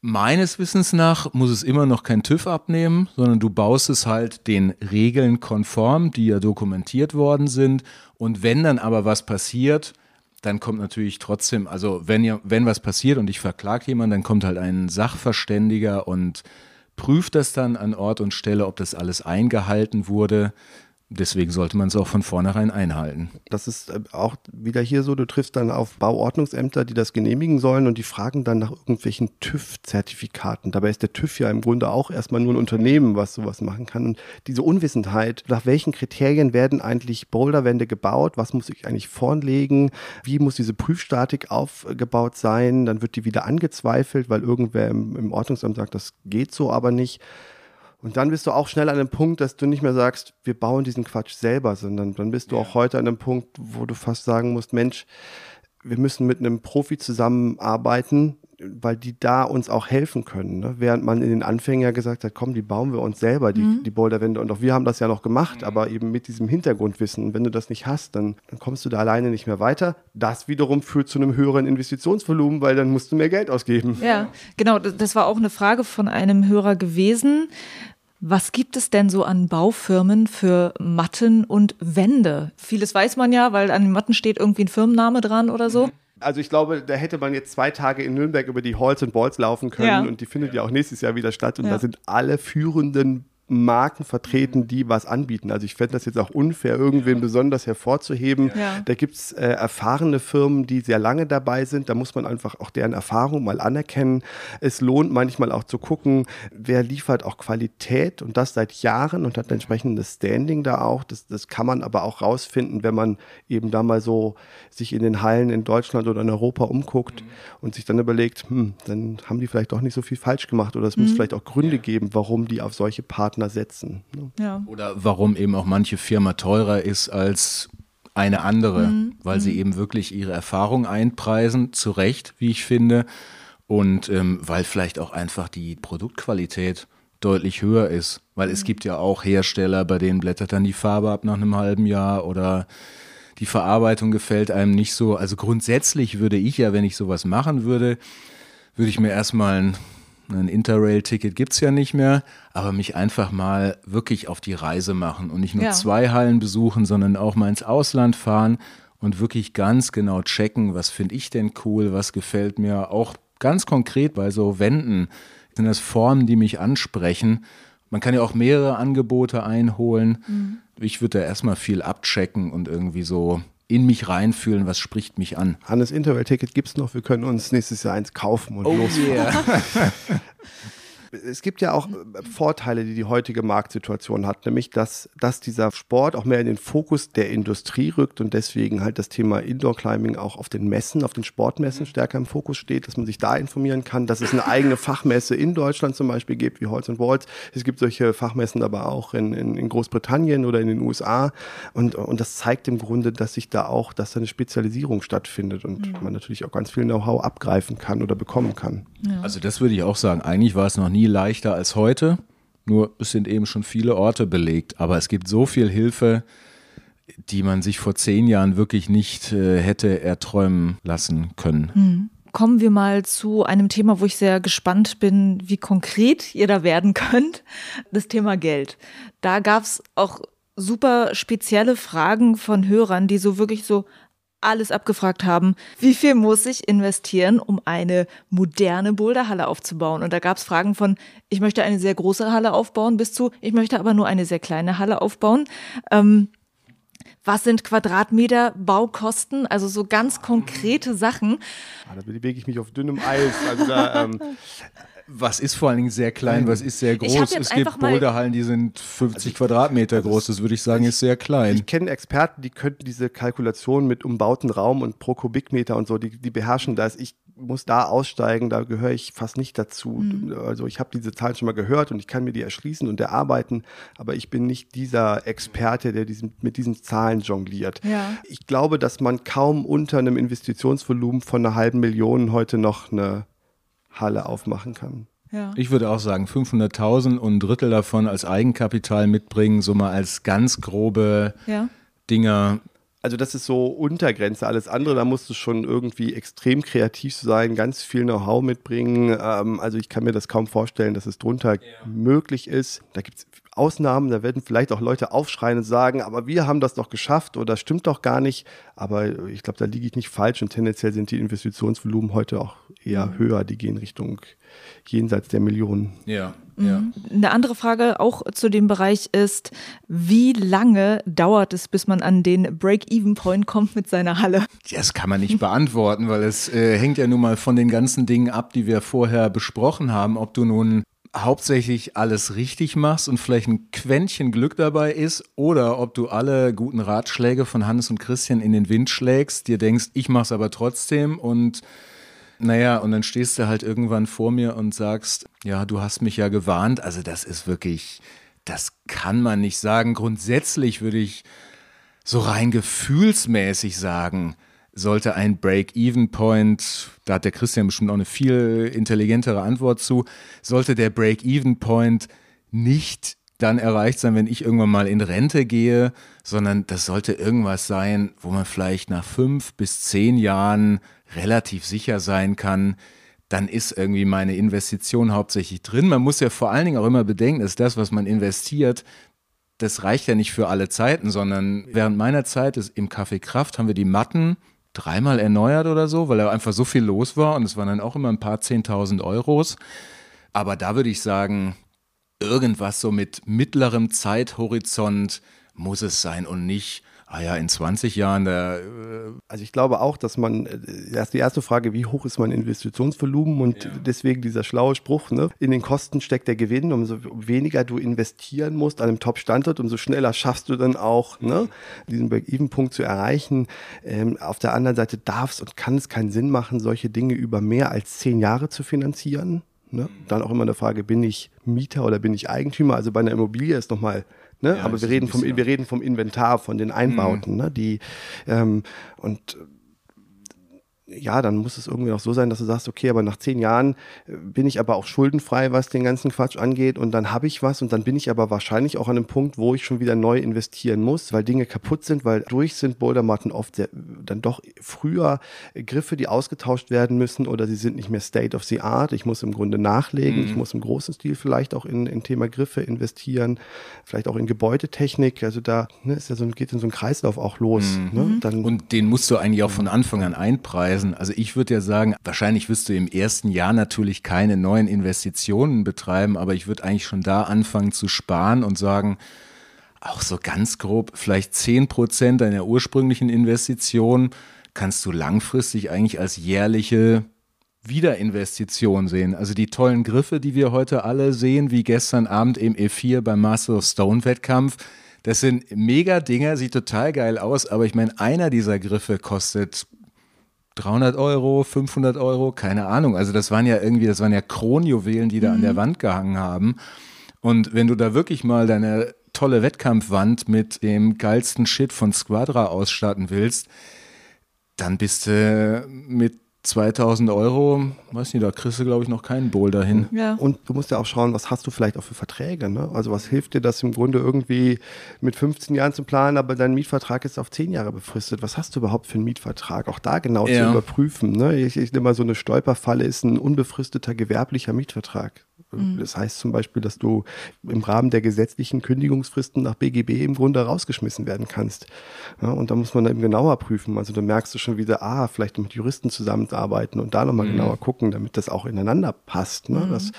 Meines Wissens nach muss es immer noch kein TÜV abnehmen, sondern du baust es halt den Regeln konform, die ja dokumentiert worden sind. Und wenn dann aber was passiert, dann kommt natürlich trotzdem, also wenn, ihr, wenn was passiert und ich verklage jemanden, dann kommt halt ein Sachverständiger und prüft das dann an Ort und Stelle, ob das alles eingehalten wurde. Deswegen sollte man es auch von vornherein einhalten. Das ist äh, auch wieder hier so, du triffst dann auf Bauordnungsämter, die das genehmigen sollen und die fragen dann nach irgendwelchen TÜV-Zertifikaten. Dabei ist der TÜV ja im Grunde auch erstmal nur ein Unternehmen, was sowas machen kann. Und diese Unwissenheit, nach welchen Kriterien werden eigentlich Boulderwände gebaut, was muss ich eigentlich vorlegen, wie muss diese Prüfstatik aufgebaut sein, dann wird die wieder angezweifelt, weil irgendwer im Ordnungsamt sagt, das geht so aber nicht. Und dann bist du auch schnell an dem Punkt, dass du nicht mehr sagst, wir bauen diesen Quatsch selber, sondern dann bist du ja. auch heute an dem Punkt, wo du fast sagen musst, Mensch, wir müssen mit einem Profi zusammenarbeiten, weil die da uns auch helfen können. Ne? Während man in den Anfängen ja gesagt hat, komm, die bauen wir uns selber, die, mhm. die Boulderwände. Und auch wir haben das ja noch gemacht, mhm. aber eben mit diesem Hintergrundwissen. Und wenn du das nicht hast, dann, dann kommst du da alleine nicht mehr weiter. Das wiederum führt zu einem höheren Investitionsvolumen, weil dann musst du mehr Geld ausgeben. Ja, genau. Das war auch eine Frage von einem Hörer gewesen. Was gibt es denn so an Baufirmen für Matten und Wände? Vieles weiß man ja, weil an den Matten steht irgendwie ein Firmenname dran oder so. Also ich glaube, da hätte man jetzt zwei Tage in Nürnberg über die Halls und Balls laufen können ja. und die findet ja. ja auch nächstes Jahr wieder statt und ja. da sind alle führenden Marken vertreten, die was anbieten. Also ich fände das jetzt auch unfair, irgendwen besonders hervorzuheben. Ja. Da gibt es äh, erfahrene Firmen, die sehr lange dabei sind. Da muss man einfach auch deren Erfahrung mal anerkennen. Es lohnt manchmal auch zu gucken, wer liefert auch Qualität und das seit Jahren und hat ein entsprechendes Standing da auch. Das, das kann man aber auch rausfinden, wenn man eben da mal so sich in den Hallen in Deutschland oder in Europa umguckt mhm. und sich dann überlegt, hm, dann haben die vielleicht doch nicht so viel falsch gemacht oder es mhm. muss vielleicht auch Gründe geben, warum die auf solche Partner Partner setzen. Ne? Ja. Oder warum eben auch manche Firma teurer ist als eine andere, mhm. weil sie mhm. eben wirklich ihre Erfahrung einpreisen, zu Recht, wie ich finde, und ähm, weil vielleicht auch einfach die Produktqualität deutlich höher ist, weil mhm. es gibt ja auch Hersteller, bei denen blättert dann die Farbe ab nach einem halben Jahr oder die Verarbeitung gefällt einem nicht so. Also grundsätzlich würde ich ja, wenn ich sowas machen würde, würde ich mir erstmal ein ein Interrail-Ticket gibt es ja nicht mehr, aber mich einfach mal wirklich auf die Reise machen und nicht nur ja. zwei Hallen besuchen, sondern auch mal ins Ausland fahren und wirklich ganz genau checken, was finde ich denn cool, was gefällt mir. Auch ganz konkret bei so Wänden sind das Formen, die mich ansprechen. Man kann ja auch mehrere Angebote einholen. Mhm. Ich würde da erstmal viel abchecken und irgendwie so in mich reinfühlen, was spricht mich an. Hannes Interrail-Ticket gibt es noch, wir können uns nächstes Jahr eins kaufen und oh losfahren. Yeah. es gibt ja auch äh, Vorteile, die die heutige Marktsituation hat, nämlich dass, dass dieser Sport auch mehr in den Fokus der Industrie rückt und deswegen halt das Thema Indoor Climbing auch auf den Messen, auf den Sportmessen stärker im Fokus steht, dass man sich da informieren kann, dass es eine eigene Fachmesse in Deutschland zum Beispiel gibt, wie Holz und Walls. Es gibt solche Fachmessen aber auch in, in, in Großbritannien oder in den USA und, und das zeigt im Grunde, dass sich da auch, dass da eine Spezialisierung stattfindet und mhm. man natürlich auch ganz viel Know-how abgreifen kann oder bekommen kann. Ja. Also das würde ich auch sagen. Eigentlich war es noch nie nie leichter als heute. Nur es sind eben schon viele Orte belegt. Aber es gibt so viel Hilfe, die man sich vor zehn Jahren wirklich nicht äh, hätte erträumen lassen können. Hm. Kommen wir mal zu einem Thema, wo ich sehr gespannt bin, wie konkret ihr da werden könnt. Das Thema Geld. Da gab es auch super spezielle Fragen von Hörern, die so wirklich so, alles abgefragt haben, wie viel muss ich investieren, um eine moderne Boulderhalle aufzubauen? Und da gab es Fragen von, ich möchte eine sehr große Halle aufbauen, bis zu, ich möchte aber nur eine sehr kleine Halle aufbauen. Ähm, was sind Quadratmeter Baukosten? Also so ganz konkrete Sachen. Ah, da bewege ich mich auf dünnem Eis. Also da, ähm, was ist vor allen Dingen sehr klein, was ist sehr groß? Es gibt Boulderhallen, die sind 50 also Quadratmeter also groß. Das würde ich sagen, ist sehr klein. Ich kenne Experten, die könnten diese Kalkulation mit umbauten Raum und pro Kubikmeter und so, die, die beherrschen das. Ich muss da aussteigen, da gehöre ich fast nicht dazu. Mhm. Also ich habe diese Zahlen schon mal gehört und ich kann mir die erschließen und erarbeiten, aber ich bin nicht dieser Experte, der diesen, mit diesen Zahlen jongliert. Ja. Ich glaube, dass man kaum unter einem Investitionsvolumen von einer halben Million heute noch eine Halle aufmachen kann. Ja. Ich würde auch sagen, 500.000 und ein Drittel davon als Eigenkapital mitbringen, so mal als ganz grobe ja. Dinger also das ist so Untergrenze. Alles andere, da musst du schon irgendwie extrem kreativ sein, ganz viel Know-how mitbringen. Ähm, also ich kann mir das kaum vorstellen, dass es drunter ja. möglich ist. Da gibt es Ausnahmen, da werden vielleicht auch Leute aufschreien und sagen, aber wir haben das doch geschafft oder stimmt doch gar nicht. Aber ich glaube, da liege ich nicht falsch und tendenziell sind die Investitionsvolumen heute auch eher mhm. höher. Die gehen Richtung jenseits der Millionen. Ja. Ja. Mhm. Eine andere Frage auch zu dem Bereich ist, wie lange dauert es, bis man an den Break-Even-Point kommt mit seiner Halle? Das kann man nicht beantworten, weil es äh, hängt ja nun mal von den ganzen Dingen ab, die wir vorher besprochen haben, ob du nun hauptsächlich alles richtig machst und vielleicht ein Quäntchen Glück dabei ist oder ob du alle guten Ratschläge von Hannes und Christian in den Wind schlägst, dir denkst, ich mach's aber trotzdem und naja, und dann stehst du halt irgendwann vor mir und sagst, ja, du hast mich ja gewarnt. Also das ist wirklich, das kann man nicht sagen. Grundsätzlich würde ich so rein gefühlsmäßig sagen, sollte ein Break-Even-Point, da hat der Christian bestimmt auch eine viel intelligentere Antwort zu, sollte der Break-Even-Point nicht dann erreicht sein, wenn ich irgendwann mal in Rente gehe, sondern das sollte irgendwas sein, wo man vielleicht nach fünf bis zehn Jahren relativ sicher sein kann, dann ist irgendwie meine Investition hauptsächlich drin. Man muss ja vor allen Dingen auch immer bedenken, dass das, was man investiert, das reicht ja nicht für alle Zeiten, sondern während meiner Zeit im Café Kraft haben wir die Matten dreimal erneuert oder so, weil da einfach so viel los war und es waren dann auch immer ein paar zehntausend Euros. Aber da würde ich sagen, irgendwas so mit mittlerem Zeithorizont muss es sein und nicht ah ja, in 20 Jahren, da, äh also ich glaube auch, dass man, äh, erst die erste Frage, wie hoch ist mein Investitionsvolumen und ja. deswegen dieser schlaue Spruch, ne? in den Kosten steckt der Gewinn, umso weniger du investieren musst an einem Top-Standort, umso schneller schaffst du dann auch, ne? diesen Break-Even-Punkt zu erreichen. Ähm, auf der anderen Seite darf es und kann es keinen Sinn machen, solche Dinge über mehr als zehn Jahre zu finanzieren. Ne? Dann auch immer eine Frage, bin ich Mieter oder bin ich Eigentümer? Also bei einer Immobilie ist nochmal Ne? Ja, Aber wir reden, vom, wir reden vom Inventar, von den Einbauten, mhm. ne? die ähm, und ja, dann muss es irgendwie auch so sein, dass du sagst, okay, aber nach zehn Jahren äh, bin ich aber auch schuldenfrei, was den ganzen Quatsch angeht und dann habe ich was und dann bin ich aber wahrscheinlich auch an einem Punkt, wo ich schon wieder neu investieren muss, weil Dinge kaputt sind, weil durch sind Bouldermatten oft sehr, dann doch früher Griffe, die ausgetauscht werden müssen oder sie sind nicht mehr State of the Art. Ich muss im Grunde nachlegen, mhm. ich muss im großen Stil vielleicht auch in, in Thema Griffe investieren, vielleicht auch in Gebäudetechnik. Also da ne, ist ja so, geht in so ein Kreislauf auch los. Mhm. Ne? Dann, und den musst du eigentlich auch von Anfang an einpreisen Preisen. Also ich würde ja sagen, wahrscheinlich wirst du im ersten Jahr natürlich keine neuen Investitionen betreiben, aber ich würde eigentlich schon da anfangen zu sparen und sagen, auch so ganz grob, vielleicht 10 Prozent deiner ursprünglichen Investition kannst du langfristig eigentlich als jährliche Wiederinvestition sehen. Also die tollen Griffe, die wir heute alle sehen, wie gestern Abend im E4 beim Master of Stone Wettkampf, das sind mega Dinger, sieht total geil aus, aber ich meine, einer dieser Griffe kostet 300 Euro, 500 Euro, keine Ahnung. Also das waren ja irgendwie, das waren ja Kronjuwelen, die da mhm. an der mhm. Wand gehangen haben. Und wenn du da wirklich mal deine tolle Wettkampfwand mit dem geilsten Shit von Squadra ausstatten willst, dann bist du mit 2000 Euro, weiß nicht, da kriegst du, glaube ich, noch keinen Boulder hin. Ja. Und du musst ja auch schauen, was hast du vielleicht auch für Verträge. Ne? Also was hilft dir das im Grunde irgendwie mit 15 Jahren zu planen, aber dein Mietvertrag ist auf 10 Jahre befristet. Was hast du überhaupt für einen Mietvertrag? Auch da genau ja. zu überprüfen. Ne? Ich, ich nehme mal so eine Stolperfalle, ist ein unbefristeter gewerblicher Mietvertrag. Mhm. Das heißt zum Beispiel, dass du im Rahmen der gesetzlichen Kündigungsfristen nach BGB im Grunde rausgeschmissen werden kannst. Ja, und da muss man eben genauer prüfen. Also da merkst du schon wieder, ah, vielleicht mit Juristen zusammenarbeiten und da nochmal mhm. genauer gucken, damit das auch ineinander passt. Ne? Mhm. Das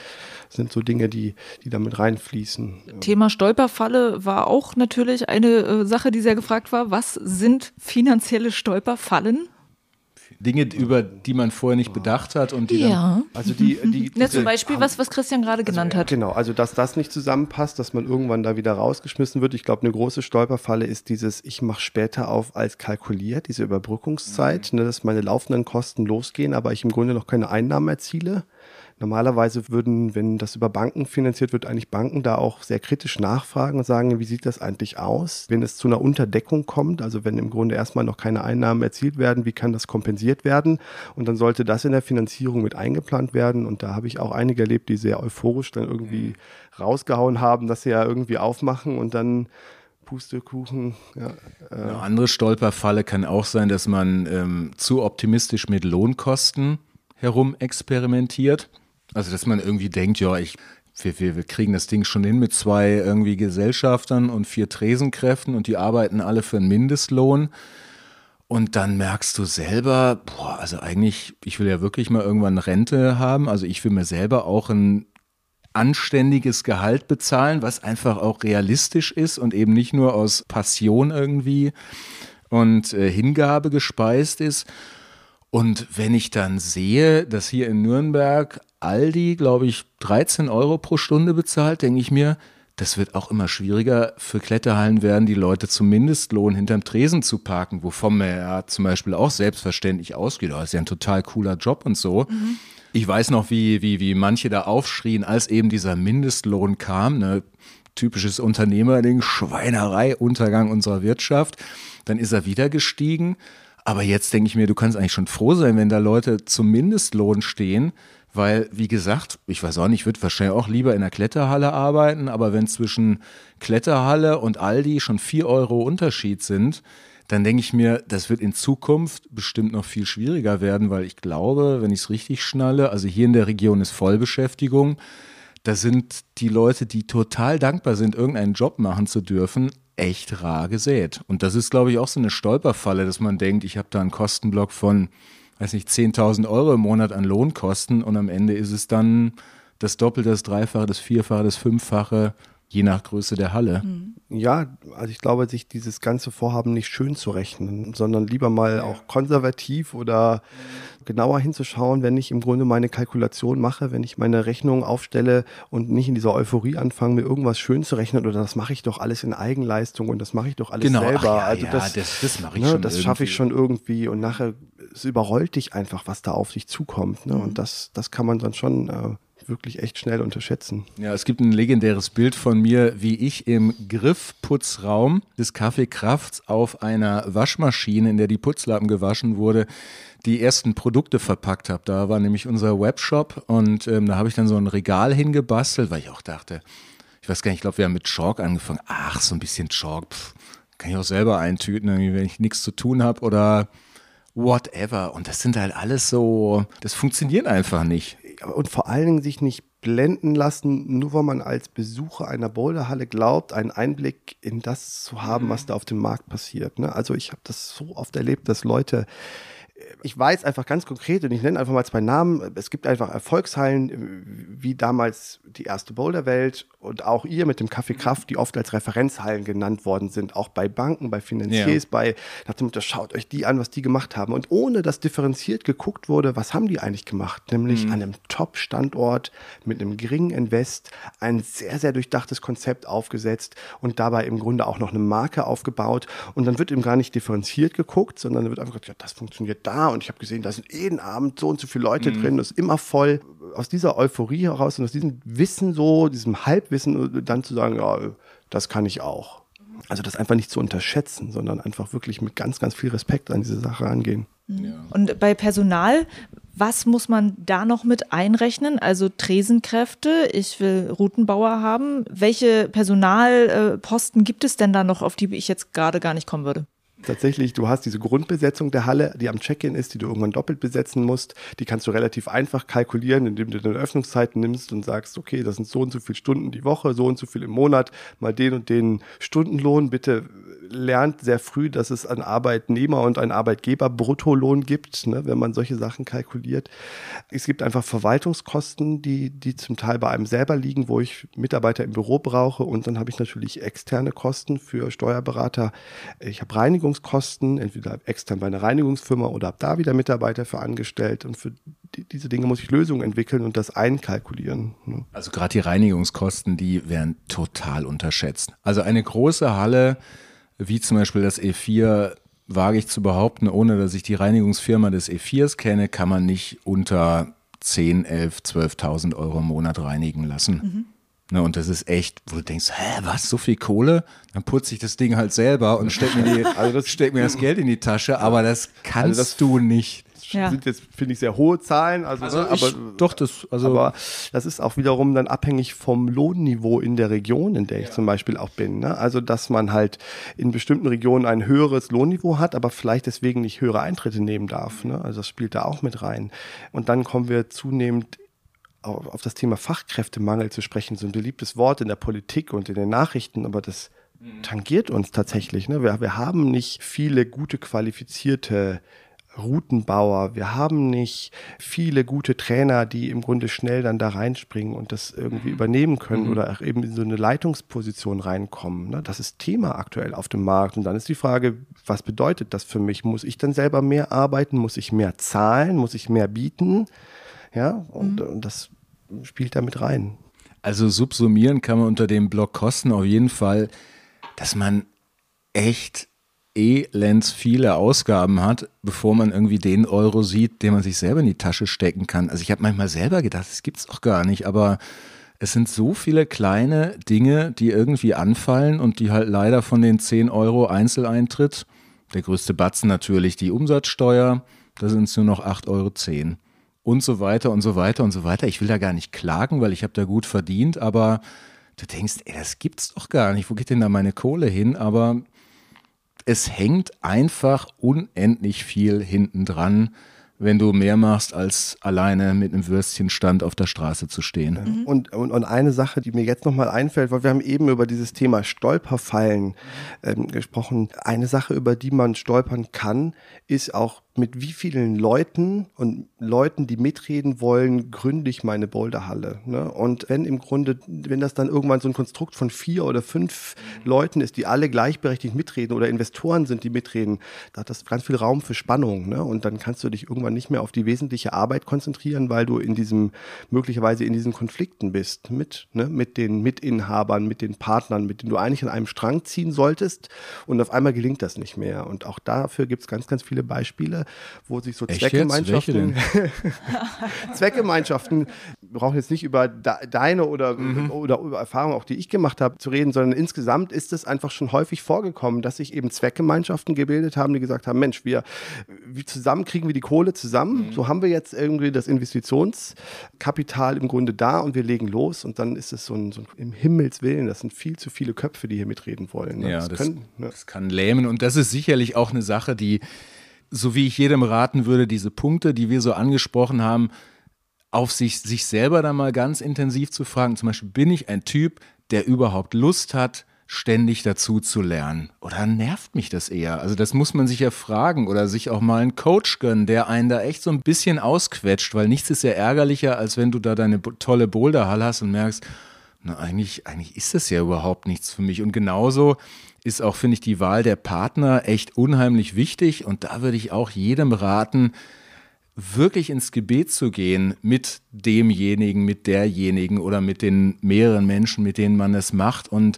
sind so Dinge, die, die damit reinfließen. Thema Stolperfalle war auch natürlich eine äh, Sache, die sehr gefragt war. Was sind finanzielle Stolperfallen? Dinge, über die man vorher nicht bedacht hat und die Ja. Also die, die Ja, zum Beispiel, was, was Christian gerade genannt hat. Genau, also dass das nicht zusammenpasst, dass man irgendwann da wieder rausgeschmissen wird. Ich glaube, eine große Stolperfalle ist dieses, ich mache später auf als kalkuliert, diese Überbrückungszeit, ne, dass meine laufenden Kosten losgehen, aber ich im Grunde noch keine Einnahmen erziele. Normalerweise würden, wenn das über Banken finanziert wird, eigentlich Banken da auch sehr kritisch nachfragen und sagen, wie sieht das eigentlich aus? Wenn es zu einer Unterdeckung kommt, also wenn im Grunde erstmal noch keine Einnahmen erzielt werden, wie kann das kompensiert werden? Und dann sollte das in der Finanzierung mit eingeplant werden. Und da habe ich auch einige erlebt, die sehr euphorisch dann irgendwie rausgehauen haben, dass sie ja irgendwie aufmachen und dann Pustekuchen, ja, äh, Eine andere Stolperfalle kann auch sein, dass man ähm, zu optimistisch mit Lohnkosten herum experimentiert. Also dass man irgendwie denkt, ja, ich, wir, wir, wir kriegen das Ding schon hin mit zwei irgendwie Gesellschaftern und vier Tresenkräften und die arbeiten alle für einen Mindestlohn. Und dann merkst du selber, boah, also eigentlich, ich will ja wirklich mal irgendwann Rente haben. Also ich will mir selber auch ein anständiges Gehalt bezahlen, was einfach auch realistisch ist und eben nicht nur aus Passion irgendwie und äh, Hingabe gespeist ist. Und wenn ich dann sehe, dass hier in Nürnberg Aldi, glaube ich, 13 Euro pro Stunde bezahlt, denke ich mir, das wird auch immer schwieriger für Kletterhallen werden, die Leute zum Mindestlohn hinterm Tresen zu parken, wovon man ja zum Beispiel auch selbstverständlich ausgeht. Oh, Das ist ja ein total cooler Job und so. Ich weiß noch, wie, wie, wie manche da aufschrien, als eben dieser Mindestlohn kam. Ne? Typisches Unternehmerding, Schweinerei, Untergang unserer Wirtschaft. Dann ist er wieder gestiegen. Aber jetzt denke ich mir, du kannst eigentlich schon froh sein, wenn da Leute zum Mindestlohn stehen, weil, wie gesagt, ich weiß auch nicht, ich würde wahrscheinlich auch lieber in der Kletterhalle arbeiten, aber wenn zwischen Kletterhalle und Aldi schon vier Euro Unterschied sind, dann denke ich mir, das wird in Zukunft bestimmt noch viel schwieriger werden, weil ich glaube, wenn ich es richtig schnalle, also hier in der Region ist Vollbeschäftigung, da sind die Leute, die total dankbar sind, irgendeinen Job machen zu dürfen, echt rar gesät. Und das ist, glaube ich, auch so eine Stolperfalle, dass man denkt, ich habe da einen Kostenblock von, weiß nicht, 10.000 Euro im Monat an Lohnkosten und am Ende ist es dann das Doppelte, das Dreifache, das Vierfache, das Fünffache, je nach Größe der Halle. Ja, also ich glaube, sich dieses ganze Vorhaben nicht schön zu rechnen, sondern lieber mal auch konservativ oder genauer hinzuschauen, wenn ich im Grunde meine Kalkulation mache, wenn ich meine Rechnung aufstelle und nicht in dieser Euphorie anfange, mir irgendwas schön zu rechnen oder das mache ich doch alles in Eigenleistung und das mache ich doch alles Genau, selber. ach ja, also ja, das, das- das mache ich ne, schon Das schaffe ich schon irgendwie und nachher es überrollt dich einfach, was da auf dich zukommt. Ne? Und das, das kann man dann schon äh, wirklich echt schnell unterschätzen. Ja, es gibt ein legendäres Bild von mir, wie ich im Griffputzraum des Café Krafts auf einer Waschmaschine, in der die Putzlappen gewaschen wurde, die ersten Produkte verpackt habe. Da war nämlich unser Webshop und ähm, da habe ich dann so ein Regal hingebastelt, weil ich auch dachte, ich weiß gar nicht, ich glaube, wir haben mit Chalk angefangen. Ach, so ein bisschen Chalk, pff, kann ich auch selber eintüten, wenn ich nichts zu tun habe oder whatever. Und das sind halt alles so, das funktioniert einfach nicht. und vor allen Dingen sich nicht blenden lassen, nur weil man als Besucher einer Boulderhalle glaubt, einen Einblick in das zu haben, was da auf dem Markt passiert. Ne? Also ich habe das so oft erlebt, dass Leute ich weiß einfach ganz konkret und ich nenne einfach mal zwei Namen. Es gibt einfach Erfolgshallen, äh, wie damals die erste Boulderwelt und auch ihr mit dem Café Kraft, die oft als Referenzhallen genannt worden sind, auch bei Banken, bei Finanziers, Ja. bei, nach dem Motto, schaut euch die an, was die gemacht haben. Und ohne dass differenziert geguckt wurde, was haben die eigentlich gemacht? Nämlich an einem Top-Standort mit einem geringen Invest ein sehr, sehr durchdachtes Konzept aufgesetzt und dabei im Grunde auch noch eine Marke aufgebaut. Und dann wird eben gar nicht differenziert geguckt, sondern dann wird einfach gesagt, ja, das funktioniert da und ich habe gesehen, da sind jeden Abend so und so viele Leute drin, das ist immer voll. Aus dieser Euphorie heraus und aus diesem Wissen so, diesem Halbwissen, dann zu sagen, ja, das kann ich auch. Also das einfach nicht zu unterschätzen, sondern einfach wirklich mit ganz, ganz viel Respekt an diese Sache angehen. Und bei Personal, was muss man da noch mit einrechnen? Also Tresenkräfte, ich will Routenbauer haben. Welche Personalposten gibt es denn da noch, auf die ich jetzt gerade gar nicht kommen würde? Tatsächlich, du hast diese Grundbesetzung der Halle, die am Check-in ist, die du irgendwann doppelt besetzen musst. Die kannst du relativ einfach kalkulieren, indem du deine Öffnungszeiten nimmst und sagst, okay, das sind so und so viele Stunden die Woche, so und so viel im Monat, mal den und den Stundenlohn. Bitte lernt sehr früh, dass es einen Arbeitnehmer und einen Arbeitgeber Bruttolohn gibt, ne, wenn man solche Sachen kalkuliert. Es gibt einfach Verwaltungskosten, die, die zum Teil bei einem selber liegen, wo ich Mitarbeiter im Büro brauche und dann habe ich natürlich externe Kosten für Steuerberater. Ich habe Reinigungskosten Reinigungskosten, entweder extern bei einer Reinigungsfirma oder ab da wieder Mitarbeiter für angestellt. Und für die, diese Dinge muss ich Lösungen entwickeln und das einkalkulieren. Ne? Also gerade die Reinigungskosten, die werden total unterschätzt. Also eine große Halle, wie zum Beispiel das E4, wage ich zu behaupten, ohne dass ich die Reinigungsfirma des E4s kenne, kann man nicht unter 10, 11, 12.000 Euro im Monat reinigen lassen. Mhm. Ne, und das ist echt, wo du denkst, hä, was, so viel Kohle? Dann putze ich das Ding halt selber und steck mir, die, also das, steck mir das Geld in die Tasche, aber das kannst also das, du nicht. Ja. sind jetzt, finde ich, sehr hohe Zahlen. Also, also ne, ich, aber, doch, das, also. Aber das ist auch wiederum dann abhängig vom Lohnniveau in der Region, in der ich ja. zum Beispiel auch bin. Ne? Also, dass man halt in bestimmten Regionen ein höheres Lohnniveau hat, aber vielleicht deswegen nicht höhere Eintritte nehmen darf. Ne? Also, das spielt da auch mit rein. Und dann kommen wir zunehmend auf das Thema Fachkräftemangel zu sprechen, so ein beliebtes Wort in der Politik und in den Nachrichten, aber das mhm. tangiert uns tatsächlich. Ne? Wir, wir haben nicht viele gute, qualifizierte Routenbauer. Wir haben nicht viele gute Trainer, die im Grunde schnell dann da reinspringen und das irgendwie mhm. übernehmen können mhm. oder auch eben in so eine Leitungsposition reinkommen. Ne? Das ist Thema aktuell auf dem Markt. Und dann ist die Frage, was bedeutet das für mich? Muss ich dann selber mehr arbeiten? Muss ich mehr zahlen? Muss ich mehr bieten? Ja, und, mhm. und das spielt da mit rein. Also subsumieren kann man unter dem Block Kosten auf jeden Fall, dass man echt elends viele Ausgaben hat, bevor man irgendwie den Euro sieht, den man sich selber in die Tasche stecken kann. Also ich habe manchmal selber gedacht, das gibt es doch gar nicht, aber es sind so viele kleine Dinge, die irgendwie anfallen und die halt leider von den 10 Euro Einzeleintritt, der größte Batzen natürlich die Umsatzsteuer, da sind es nur noch 8,10 Euro und so weiter und so weiter und so weiter. Ich will da gar nicht klagen, weil ich habe da gut verdient, aber du denkst, ey, das gibt's doch gar nicht. Wo geht denn da meine Kohle hin? Aber es hängt einfach unendlich viel hinten dran wenn du mehr machst, als alleine mit einem Würstchenstand auf der Straße zu stehen. Mhm. Und, und, und, eine Sache, die mir jetzt nochmal einfällt, weil wir haben eben über dieses Thema Stolperfallen ähm, gesprochen. Eine Sache, über die man stolpern kann, ist auch mit wie vielen Leuten und Leuten, die mitreden wollen, gründe ich meine Boulderhalle. Ne? Und wenn im Grunde, wenn das dann irgendwann so ein Konstrukt von vier oder fünf Leuten ist, die alle gleichberechtigt mitreden oder Investoren sind, die mitreden, da hat das ganz viel Raum für Spannung. Ne? Und dann kannst du dich irgendwann nicht mehr auf die wesentliche Arbeit konzentrieren, weil du in diesem, möglicherweise in diesen Konflikten bist mit, ne? mit den Mitinhabern, mit den Partnern, mit denen du eigentlich an einem Strang ziehen solltest. Und auf einmal gelingt das nicht mehr. Und auch dafür gibt es ganz, ganz viele Beispiele wo sich so Echt Zweckgemeinschaften, Zweckgemeinschaften, wir brauchen jetzt nicht über deine oder, mhm. oder über Erfahrungen, auch die ich gemacht habe, zu reden, sondern insgesamt ist es einfach schon häufig vorgekommen, dass sich eben Zweckgemeinschaften gebildet haben, die gesagt haben, Mensch, wir, wie zusammen kriegen wir die Kohle zusammen, mhm. so haben wir jetzt irgendwie das Investitionskapital im Grunde da und wir legen los und dann ist es so ein, so ein im Himmelswillen, das sind viel zu viele Köpfe, die hier mitreden wollen. Ne? Ja, das, das, können, ne? das kann lähmen und das ist sicherlich auch eine Sache, die so wie ich jedem raten würde, diese Punkte, die wir so angesprochen haben, auf sich, sich selber da mal ganz intensiv zu fragen. Zum Beispiel, bin ich ein Typ, der überhaupt Lust hat, ständig dazu zu lernen? Oder nervt mich das eher? Also das muss man sich ja fragen oder sich auch mal einen Coach gönnen, der einen da echt so ein bisschen ausquetscht, weil nichts ist ja ärgerlicher, als wenn du da deine tolle Boulderhalle hast und merkst, na eigentlich, eigentlich ist das ja überhaupt nichts für mich. Und genauso ist auch, finde ich, die Wahl der Partner echt unheimlich wichtig. Und da würde ich auch jedem raten, wirklich ins Gebet zu gehen mit demjenigen, mit derjenigen oder mit den mehreren Menschen, mit denen man es macht und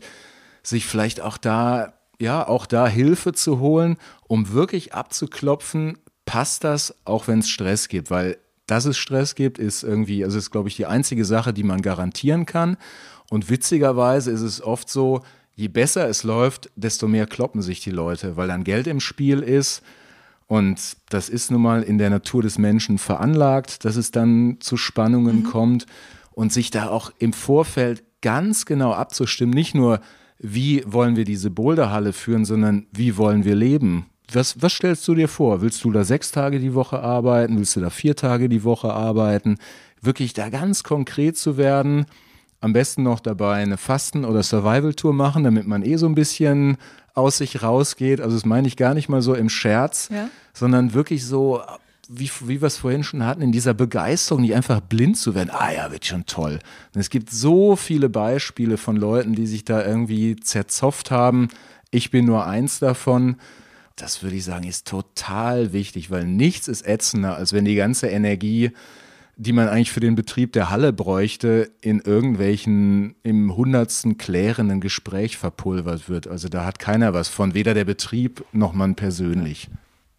sich vielleicht auch da, ja, auch da Hilfe zu holen, um wirklich abzuklopfen, passt das, auch wenn es Stress gibt, weil dass es Stress gibt, ist irgendwie, also ist, glaube ich, die einzige Sache, die man garantieren kann. Und witzigerweise ist es oft so, je besser es läuft, desto mehr kloppen sich die Leute, weil dann Geld im Spiel ist. Und das ist nun mal in der Natur des Menschen veranlagt, dass es dann zu Spannungen mhm. kommt und sich da auch im Vorfeld ganz genau abzustimmen. Nicht nur, wie wollen wir diese Boulderhalle führen, sondern wie wollen wir leben? Was, was stellst du dir vor? Willst du da sechs Tage die Woche arbeiten? Willst du da vier Tage die Woche arbeiten? Wirklich da ganz konkret zu werden am besten noch dabei eine Fasten- oder Survival-Tour machen, damit man eh so ein bisschen aus sich rausgeht. Also das meine ich gar nicht mal so im Scherz, ja. sondern wirklich so, wie, wie wir es vorhin schon hatten, in dieser Begeisterung, nicht einfach blind zu werden. Ah ja, wird schon toll. Und es gibt so viele Beispiele von Leuten, die sich da irgendwie zerzopft haben. Ich bin nur eins davon. das würde ich sagen, ist total wichtig, weil nichts ist ätzender, als wenn die ganze Energie, die man eigentlich für den Betrieb der Halle bräuchte, in irgendwelchen im hundertsten klärenden Gespräch verpulvert wird. Also da hat keiner was von, weder der Betrieb noch man persönlich.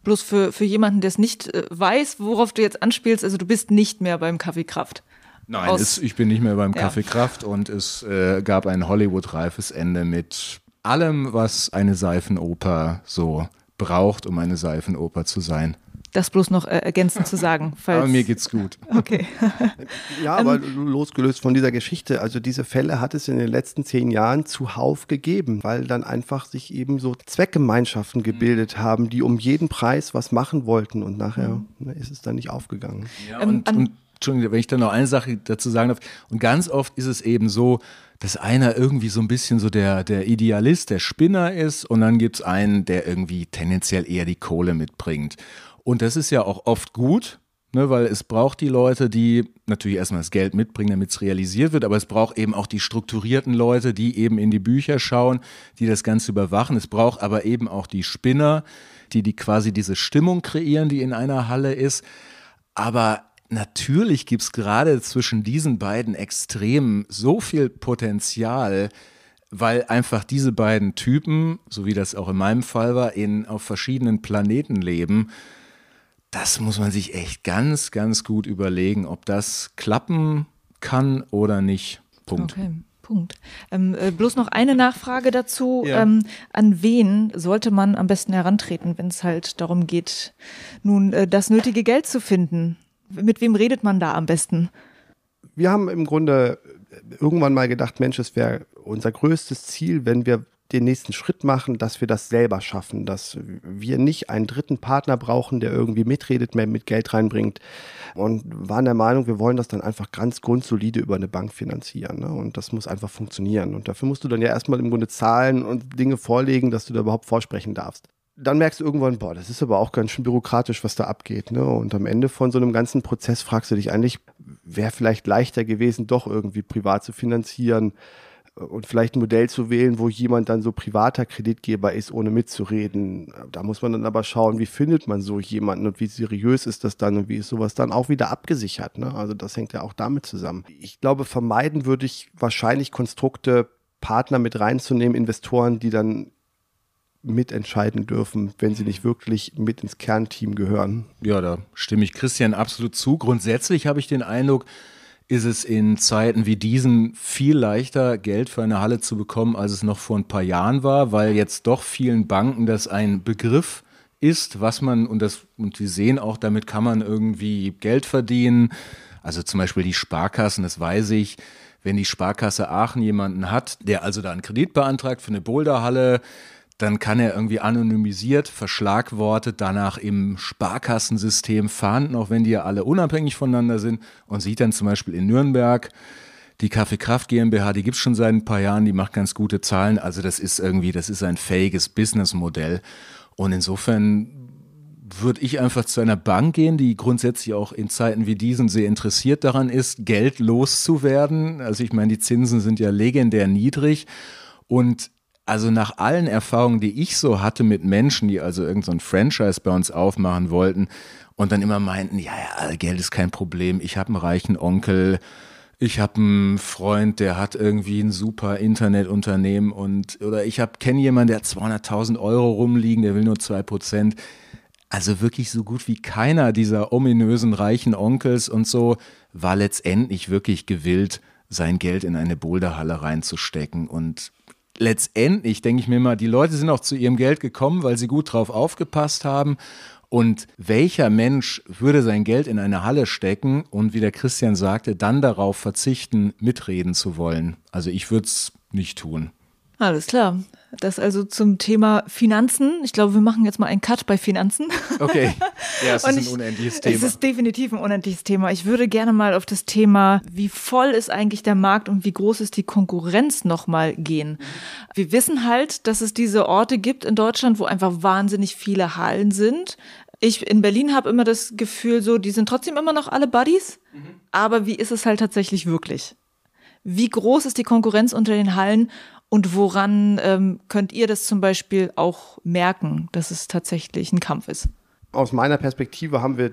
Bloß für, für jemanden, der es nicht äh, weiß, worauf du jetzt anspielst, also du bist nicht mehr beim Kaffeekraft. Nein, es, ich bin nicht mehr beim ja. Kaffeekraft und es äh, gab ein Hollywood-reifes Ende mit allem, was eine Seifenoper so braucht, um eine Seifenoper zu sein. Das bloß noch äh, ergänzend zu sagen. aber mir geht's gut. Okay. ja, aber ähm, losgelöst von dieser Geschichte, also diese Fälle hat es in den letzten zehn Jahren zuhauf gegeben, weil dann einfach sich eben so Zweckgemeinschaften gebildet haben, die um jeden Preis was machen wollten und nachher mhm. ne, ist es dann nicht aufgegangen. Ja, und, und Entschuldigung, wenn ich da noch eine Sache dazu sagen darf. Und ganz oft ist es eben so, dass einer irgendwie so ein bisschen so der, der Idealist, der Spinner ist und dann gibt es einen, der irgendwie tendenziell eher die Kohle mitbringt. Und das ist ja auch oft gut, ne, weil es braucht die Leute, die natürlich erstmal das Geld mitbringen, damit es realisiert wird, aber es braucht eben auch die strukturierten Leute, die eben in die Bücher schauen, die das Ganze überwachen. Es braucht aber eben auch die Spinner, die, die quasi diese Stimmung kreieren, die in einer Halle ist. Aber natürlich gibt es gerade zwischen diesen beiden Extremen so viel Potenzial, weil einfach diese beiden Typen, so wie das auch in meinem Fall war, in, auf verschiedenen Planeten leben. Das muss man sich echt ganz, ganz gut überlegen, ob das klappen kann oder nicht. Punkt. Okay. Punkt. Ähm, äh, bloß noch eine Nachfrage dazu. Ja. Ähm, an wen sollte man am besten herantreten, wenn es halt darum geht, nun äh, das nötige Geld zu finden? Mit wem redet man da am besten? Wir haben im Grunde irgendwann mal gedacht, Mensch, es wäre unser größtes Ziel, wenn wir den nächsten Schritt machen, dass wir das selber schaffen, dass wir nicht einen dritten Partner brauchen, der irgendwie mitredet, mehr mit Geld reinbringt und waren der Meinung, wir wollen das dann einfach ganz grundsolide über eine Bank finanzieren ne? und das muss einfach funktionieren und dafür musst du dann ja erstmal im Grunde zahlen und Dinge vorlegen, dass du da überhaupt vorsprechen darfst dann merkst du irgendwann, boah, das ist aber auch ganz schön bürokratisch, was da abgeht. Ne? Und am Ende von so einem ganzen Prozess fragst du dich eigentlich, wäre vielleicht leichter gewesen, doch irgendwie privat zu finanzieren und vielleicht ein Modell zu wählen, wo jemand dann so privater Kreditgeber ist, ohne mitzureden. Da muss man dann aber schauen, wie findet man so jemanden und wie seriös ist das dann und wie ist sowas dann auch wieder abgesichert. Ne? Also das hängt ja auch damit zusammen. Ich glaube, vermeiden würde ich wahrscheinlich Konstrukte, Partner mit reinzunehmen, Investoren, die dann mitentscheiden dürfen, wenn sie nicht wirklich mit ins Kernteam gehören. Ja, da stimme ich Christian absolut zu. Grundsätzlich habe ich den Eindruck, ist es in Zeiten wie diesen viel leichter, Geld für eine Halle zu bekommen, als es noch vor ein paar Jahren war, weil jetzt doch vielen Banken das ein Begriff ist, was man, und das, und wir sehen auch, damit kann man irgendwie Geld verdienen. Also zum Beispiel die Sparkassen, das weiß ich, wenn die Sparkasse Aachen jemanden hat, der also da einen Kredit beantragt für eine Boulderhalle, dann kann er irgendwie anonymisiert, verschlagwortet danach im Sparkassensystem fahnden, auch wenn die ja alle unabhängig voneinander sind und sieht dann zum Beispiel in Nürnberg, die Kaffeekraft GmbH, die gibt es schon seit ein paar Jahren, die macht ganz gute Zahlen. Also das ist irgendwie, das ist ein fähiges Businessmodell. Und insofern würde ich einfach zu einer Bank gehen, die grundsätzlich auch in Zeiten wie diesen sehr interessiert daran ist, Geld loszuwerden. Also ich meine, die Zinsen sind ja legendär niedrig. Und also nach allen Erfahrungen, die ich so hatte mit Menschen, die also irgendein so Franchise bei uns aufmachen wollten und dann immer meinten, ja, ja, Geld ist kein Problem, ich habe einen reichen Onkel, ich habe einen Freund, der hat irgendwie ein super Internetunternehmen und oder ich habe kenne jemanden, der hat 200.000 Euro rumliegen, der will nur zwei Prozent. Also wirklich so gut wie keiner dieser ominösen reichen Onkels und so war letztendlich wirklich gewillt, sein Geld in eine Boulderhalle reinzustecken und letztendlich denke ich mir mal, die Leute sind auch zu ihrem Geld gekommen, weil sie gut drauf aufgepasst haben. Und welcher Mensch würde sein Geld in eine Halle stecken und, wie der Christian sagte, dann darauf verzichten, mitreden zu wollen? Also ich würde es nicht tun. Alles klar. Das also zum Thema Finanzen. Ich glaube, wir machen jetzt mal einen Cut bei Finanzen. Okay. Ja, es ist ich, ein unendliches Thema. Es ist definitiv ein unendliches Thema. Ich würde gerne mal auf das Thema, wie voll ist eigentlich der Markt und wie groß ist die Konkurrenz nochmal gehen. Wir wissen halt, dass es diese Orte gibt in Deutschland, wo einfach wahnsinnig viele Hallen sind. Ich in Berlin habe immer das Gefühl, so, die sind trotzdem immer noch alle Buddies. Mhm. Aber wie ist es halt tatsächlich wirklich? Wie groß ist die Konkurrenz unter den Hallen Und woran ähm, könnt ihr das zum Beispiel auch merken, dass es tatsächlich ein Kampf ist? aus meiner Perspektive haben wir,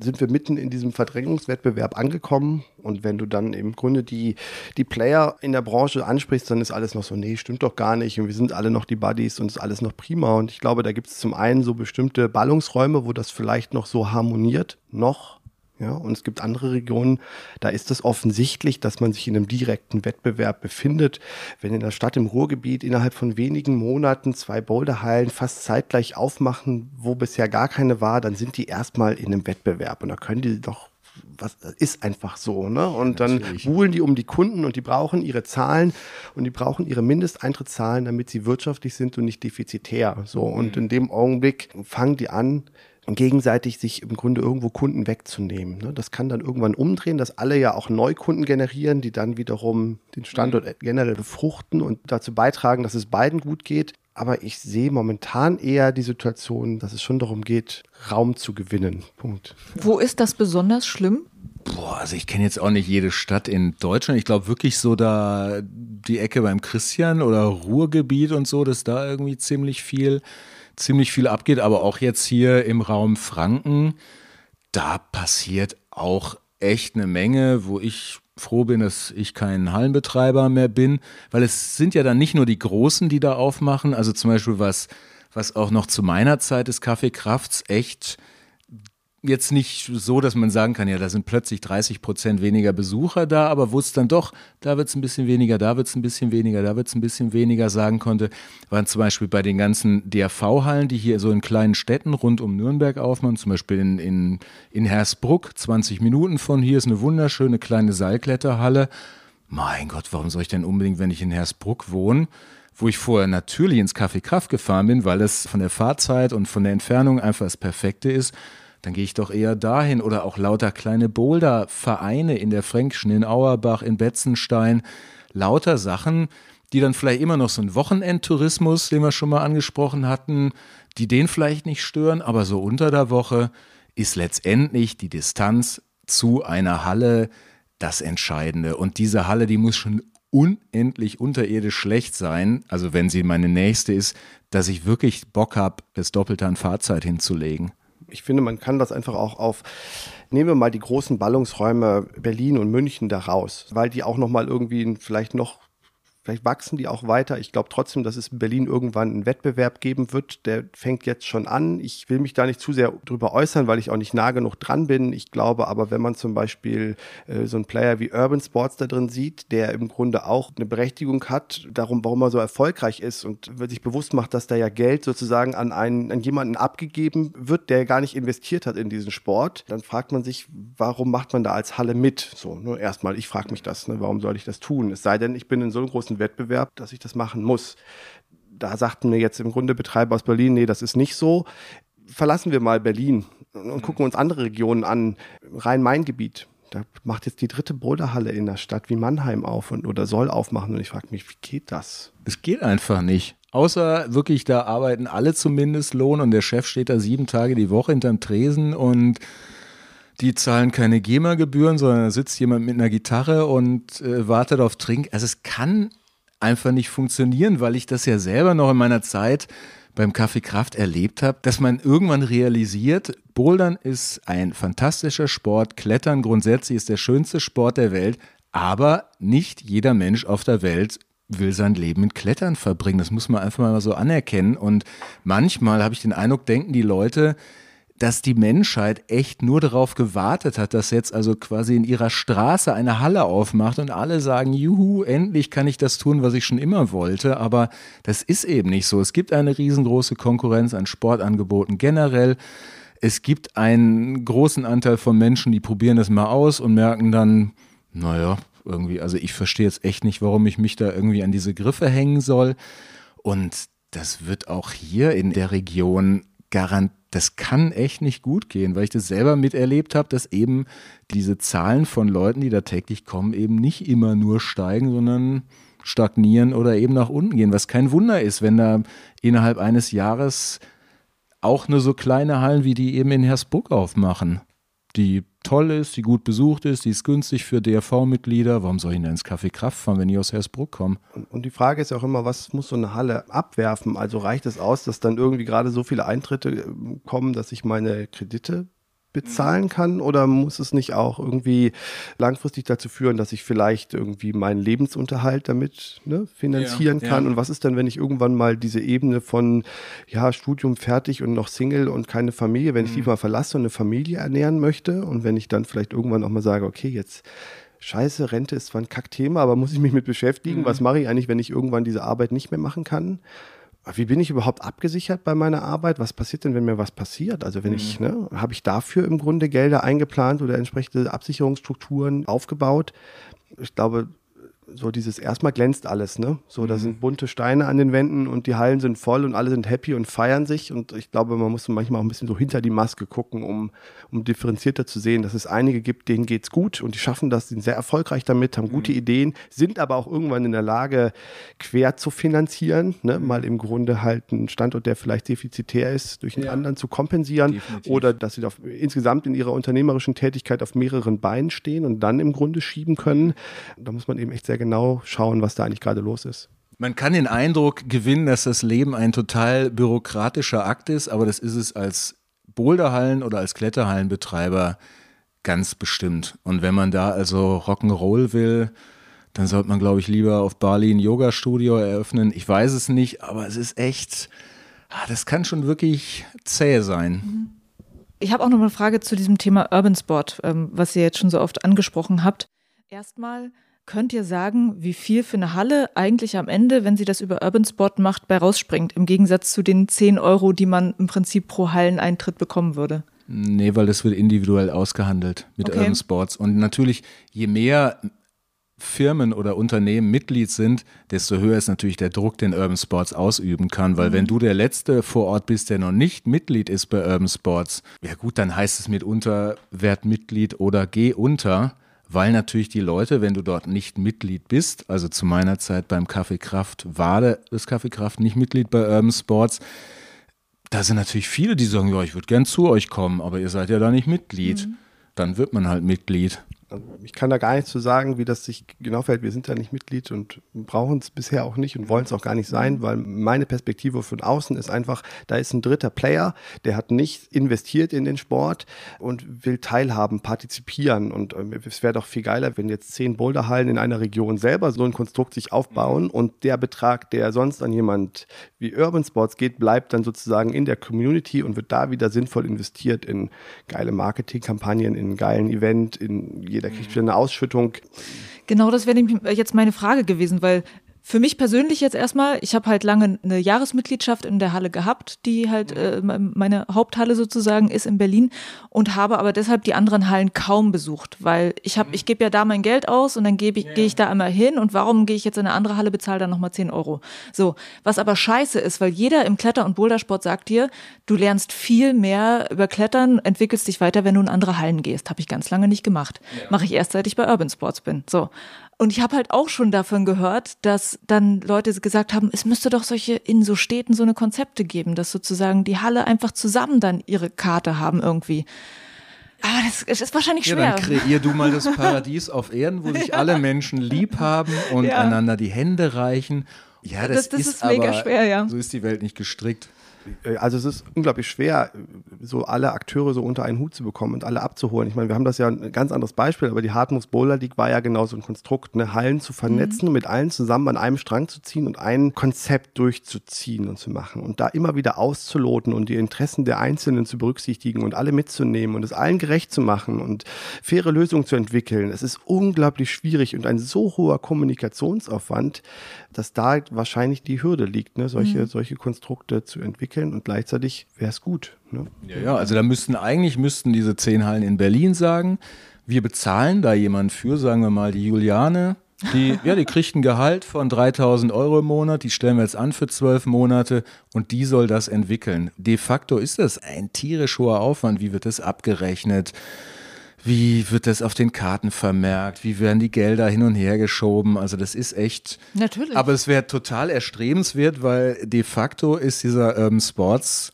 sind wir mitten in diesem Verdrängungswettbewerb angekommen. Und wenn du dann im Grunde die, die Player in der Branche ansprichst, dann ist alles noch so, nee, stimmt doch gar nicht. Und wir sind alle noch die Buddies und ist alles noch prima. Und ich glaube, da gibt es zum einen so bestimmte Ballungsräume, wo das vielleicht noch so harmoniert, noch ja, und es gibt andere Regionen, da ist es offensichtlich, dass man sich in einem direkten Wettbewerb befindet. Wenn in der Stadt im Ruhrgebiet innerhalb von wenigen Monaten zwei Boulderhallen fast zeitgleich aufmachen, wo bisher gar keine war, dann sind die erstmal in einem Wettbewerb und da können die doch was ist einfach so, ne? Und dann Natürlich. buhlen die um die Kunden und die brauchen ihre Zahlen und die brauchen ihre Mindesteintrittszahlen, damit sie wirtschaftlich sind und nicht defizitär. So und mhm. in dem Augenblick fangen die an, gegenseitig sich im Grunde irgendwo Kunden wegzunehmen. Ne? Das kann dann irgendwann umdrehen, dass alle ja auch Neukunden generieren, die dann wiederum den Standort mhm. generell befruchten und dazu beitragen, dass es beiden gut geht. Aber ich sehe momentan eher die Situation, dass es schon darum geht, Raum zu gewinnen. Punkt. Wo ist das besonders schlimm? Boah, also ich kenne jetzt auch nicht jede Stadt in Deutschland. Ich glaube wirklich so da die Ecke beim Christian oder Ruhrgebiet und so, dass da irgendwie ziemlich viel ziemlich viel abgeht, aber auch jetzt hier im Raum Franken, da passiert auch echt eine Menge, wo ich froh bin, dass ich kein Hallenbetreiber mehr bin, weil es sind ja dann nicht nur die Großen, die da aufmachen, also zum Beispiel was, was auch noch zu meiner Zeit des Kaffeekrafts echt jetzt nicht so, dass man sagen kann, ja, da sind plötzlich 30 Prozent weniger Besucher da, aber wo es dann doch, da wird es ein bisschen weniger, da wird es ein bisschen weniger, da wird es ein bisschen weniger sagen konnte, waren zum Beispiel bei den ganzen DRV-Hallen, die hier so in kleinen Städten rund um Nürnberg aufmachen, zum Beispiel in, in, in Hersbruck, 20 Minuten von hier ist eine wunderschöne kleine Seilkletterhalle. Mein Gott, warum soll ich denn unbedingt, wenn ich in Hersbruck wohne, wo ich vorher natürlich ins Café Kraft gefahren bin, weil es von der Fahrzeit und von der Entfernung einfach das Perfekte ist, dann gehe ich doch eher dahin. Oder auch lauter kleine Boulder-Vereine in der Fränkischen, in Auerbach, in Betzenstein, lauter Sachen, die dann vielleicht immer noch so ein Wochenendtourismus, den wir schon mal angesprochen hatten, die den vielleicht nicht stören, aber so unter der Woche ist letztendlich die Distanz zu einer Halle das Entscheidende. Und diese Halle, die muss schon unendlich unterirdisch schlecht sein, also wenn sie meine nächste ist, dass ich wirklich Bock habe, das Doppelte an Fahrzeit hinzulegen ich finde, man kann das einfach auch auf, nehmen wir mal die großen Ballungsräume Berlin und München da raus, weil die auch nochmal irgendwie vielleicht noch Vielleicht wachsen die auch weiter. Ich glaube trotzdem, dass es in Berlin irgendwann einen Wettbewerb geben wird. Der fängt jetzt schon an. Ich will mich da nicht zu sehr drüber äußern, weil ich auch nicht nah genug dran bin. Ich glaube aber, wenn man zum Beispiel äh, so einen Player wie Urban Sports da drin sieht, der im Grunde auch eine Berechtigung hat, darum, warum er so erfolgreich ist und sich bewusst macht, dass da ja Geld sozusagen an einen, an jemanden abgegeben wird, der gar nicht investiert hat in diesen Sport, dann fragt man sich, warum macht man da als Halle mit? So, nur erstmal, ich frage mich das, ne, warum soll ich das tun? Es sei denn, ich bin in so einem großen Wettbewerb, dass ich das machen muss. Da sagten mir jetzt im Grunde Betreiber aus Berlin, nee, das ist nicht so. Verlassen wir mal Berlin und gucken uns andere Regionen an. Rhein-Main-Gebiet. Da macht jetzt die dritte Boulderhalle in der Stadt wie Mannheim auf und, oder soll aufmachen. Und ich frage mich, wie geht das? Es geht einfach nicht. Außer wirklich, da arbeiten alle zumindest Lohn und der Chef steht da sieben Tage die Woche hinterm Tresen und die zahlen keine GEMA-Gebühren, sondern da sitzt jemand mit einer Gitarre und äh, wartet auf Trink. Also es kann einfach nicht funktionieren, weil ich das ja selber noch in meiner Zeit beim Kaffee Kraft erlebt habe, dass man irgendwann realisiert, Bouldern ist ein fantastischer Sport, Klettern grundsätzlich ist der schönste Sport der Welt, aber nicht jeder Mensch auf der Welt will sein Leben mit Klettern verbringen. Das muss man einfach mal so anerkennen. Und manchmal habe ich den Eindruck, denken die Leute, dass die Menschheit echt nur darauf gewartet hat, dass jetzt also quasi in ihrer Straße eine Halle aufmacht und alle sagen, juhu, endlich kann ich das tun, was ich schon immer wollte. Aber das ist eben nicht so. Es gibt eine riesengroße Konkurrenz an Sportangeboten generell. Es gibt einen großen Anteil von Menschen, die probieren das mal aus und merken dann, naja, irgendwie, also ich verstehe jetzt echt nicht, warum ich mich da irgendwie an diese Griffe hängen soll. Und das wird auch hier in der Region garantiert das kann echt nicht gut gehen, weil ich das selber miterlebt habe, dass eben diese Zahlen von Leuten, die da täglich kommen, eben nicht immer nur steigen, sondern stagnieren oder eben nach unten gehen. Was kein Wunder ist, wenn da innerhalb eines Jahres auch nur so kleine Hallen wie die eben in Hersbruck aufmachen, die toll ist, die gut besucht ist, die ist günstig für DRV-Mitglieder. Warum soll ich denn ins Café Kraft fahren, wenn ich aus Hersbruck komme? Und, und, die Frage ist auch immer, was muss so eine Halle abwerfen? Also reicht es aus, dass dann irgendwie gerade so viele Eintritte äh, kommen, dass ich meine Kredite bezahlen kann oder muss es nicht auch irgendwie langfristig dazu führen, dass ich vielleicht irgendwie meinen Lebensunterhalt damit ne, finanzieren ja, kann? Ja. Und was ist dann, wenn ich irgendwann mal diese Ebene von ja, Studium fertig und noch Single und keine Familie, wenn mhm. ich die mal verlasse und eine Familie ernähren möchte und wenn ich dann vielleicht irgendwann auch mal sage, okay, jetzt Scheiße, Rente ist zwar ein Kackthema, aber muss ich mich mit beschäftigen? Mhm. Was mache ich eigentlich, wenn ich irgendwann diese Arbeit nicht mehr machen kann? Wie bin ich überhaupt abgesichert bei meiner Arbeit? Was passiert denn, wenn mir was passiert? Also wenn mhm. ich, ne, habe ich dafür im Grunde Gelder eingeplant oder entsprechende Absicherungsstrukturen aufgebaut? Ich glaube, so dieses erstmal glänzt alles, ne? So, da mhm. sind bunte Steine an den Wänden und die Hallen sind voll und alle sind happy und feiern sich. Und ich glaube, man muss manchmal auch ein bisschen so hinter die Maske gucken, um, um differenzierter zu sehen, dass es einige gibt, denen geht's gut und die schaffen das, sind sehr erfolgreich damit, haben gute mhm. Ideen, sind aber auch irgendwann in der Lage, quer zu finanzieren, ne? Mhm. Mal im Grunde halt einen Standort, der vielleicht defizitär ist, durch einen ja. anderen zu kompensieren. Definitiv. Oder dass sie auf, insgesamt in ihrer unternehmerischen Tätigkeit auf mehreren Beinen stehen und dann im Grunde schieben können. Da muss man eben echt sehr genau schauen, was da eigentlich gerade los ist. Man kann den Eindruck gewinnen, dass das Leben ein total bürokratischer Akt ist, aber das ist es als Boulderhallen oder als Kletterhallenbetreiber ganz bestimmt. Und wenn man da also Rock'n'Roll will, dann sollte man, glaube ich, lieber auf Bali ein Yoga-Studio eröffnen. Ich weiß es nicht, aber es ist echt, ah, das kann schon wirklich zäh sein. Mhm. Ich habe auch noch eine Frage zu diesem Thema Urban Sport, ähm, was ihr jetzt schon so oft angesprochen habt. Erstmal, Könnt ihr sagen, wie viel für eine Halle eigentlich am Ende, wenn sie das über Urban Sport macht, bei rausspringt, im Gegensatz zu den 10 Euro, die man im Prinzip pro Halleneintritt bekommen würde? Nee, weil das wird individuell ausgehandelt mit okay. Urban Sports. Und natürlich, je mehr Firmen oder Unternehmen Mitglied sind, desto höher ist natürlich der Druck, den Urban Sports ausüben kann. Weil mhm. wenn du der Letzte vor Ort bist, der noch nicht Mitglied ist bei Urban Sports, ja gut, dann heißt es mitunter, werd Mitglied oder geh unter weil natürlich die Leute, wenn du dort nicht Mitglied bist, also zu meiner Zeit beim Kaffee Kraft war das Kaffee Kraft nicht Mitglied bei Urban Sports, da sind natürlich viele, die sagen, ja, ich würde gern zu euch kommen, aber ihr seid ja da nicht Mitglied. Mhm. Dann wird man halt Mitglied. Also ich kann da gar nicht zu sagen, wie das sich genau fällt. Wir sind da nicht Mitglied und brauchen es bisher auch nicht und wollen es auch gar nicht sein, weil meine Perspektive von außen ist einfach, da ist ein dritter Player, der hat nicht investiert in den Sport und will teilhaben, partizipieren. Und äh, es wäre doch viel geiler, wenn jetzt zehn Boulderhallen in einer Region selber so ein Konstrukt sich aufbauen mhm. und der Betrag, der sonst an jemand wie Urban Sports geht, bleibt dann sozusagen in der Community und wird da wieder sinnvoll investiert in geile Marketingkampagnen, in geilen Event, in jeder kriegt wieder eine Ausschüttung. Genau, das wäre jetzt meine Frage gewesen, weil für mich persönlich jetzt erstmal, ich habe halt lange eine Jahresmitgliedschaft in der Halle gehabt, die halt äh, meine Haupthalle sozusagen ist in Berlin und habe aber deshalb die anderen Hallen kaum besucht, weil ich habe, ich gebe ja da mein Geld aus und dann gebe ich, gehe ich da einmal hin und warum gehe ich jetzt in eine andere Halle, bezahle dann nochmal 10 Euro. So, was aber scheiße ist, weil jeder im Kletter- und Bouldersport sagt dir, du lernst viel mehr über Klettern, entwickelst dich weiter, wenn du in andere Hallen gehst. Habe ich ganz lange nicht gemacht. Ja. Mache ich erst, seit ich bei Urban Sports bin. So. Und ich habe halt auch schon davon gehört, dass dann Leute gesagt haben, es müsste doch solche in so Städten so eine Konzepte geben, dass sozusagen die Halle einfach zusammen dann ihre Karte haben irgendwie. Aber das, das ist wahrscheinlich schwer. Ja, dann kreier du mal das Paradies auf Erden, wo sich ja. alle Menschen lieb haben und ja. einander die Hände reichen. Ja, das, das, das ist, ist mega aber, schwer, ja. So ist die Welt nicht gestrickt. Äh, also es ist unglaublich schwer, so alle Akteure so unter einen Hut zu bekommen und alle abzuholen. Ich meine, wir haben das ja ein ganz anderes Beispiel, aber die Hartmus Bowler League war ja genau so ein Konstrukt, ne? Hallen zu vernetzen mhm. und mit allen zusammen an einem Strang zu ziehen und ein Konzept durchzuziehen und zu machen und da immer wieder auszuloten und die Interessen der Einzelnen zu berücksichtigen und alle mitzunehmen und es allen gerecht zu machen und faire Lösungen zu entwickeln. Es ist unglaublich schwierig und ein so hoher Kommunikationsaufwand, dass da wahrscheinlich die Hürde liegt, ne? solche, mhm. solche Konstrukte zu entwickeln und gleichzeitig wäre es gut. Ne? Ja, ja, also da müssten eigentlich müssten diese zehn Hallen in Berlin sagen, wir bezahlen da jemand für, sagen wir mal die Juliane, die, ja, die kriegt ein Gehalt von 3000 Euro im Monat, die stellen wir jetzt an für zwölf Monate und die soll das entwickeln. De facto ist das ein tierisch hoher Aufwand. Wie wird das abgerechnet? Wie wird das auf den Karten vermerkt? Wie werden die Gelder hin und her geschoben? Also das ist echt. Natürlich. Aber es wäre total erstrebenswert, weil de facto ist dieser Urban Sports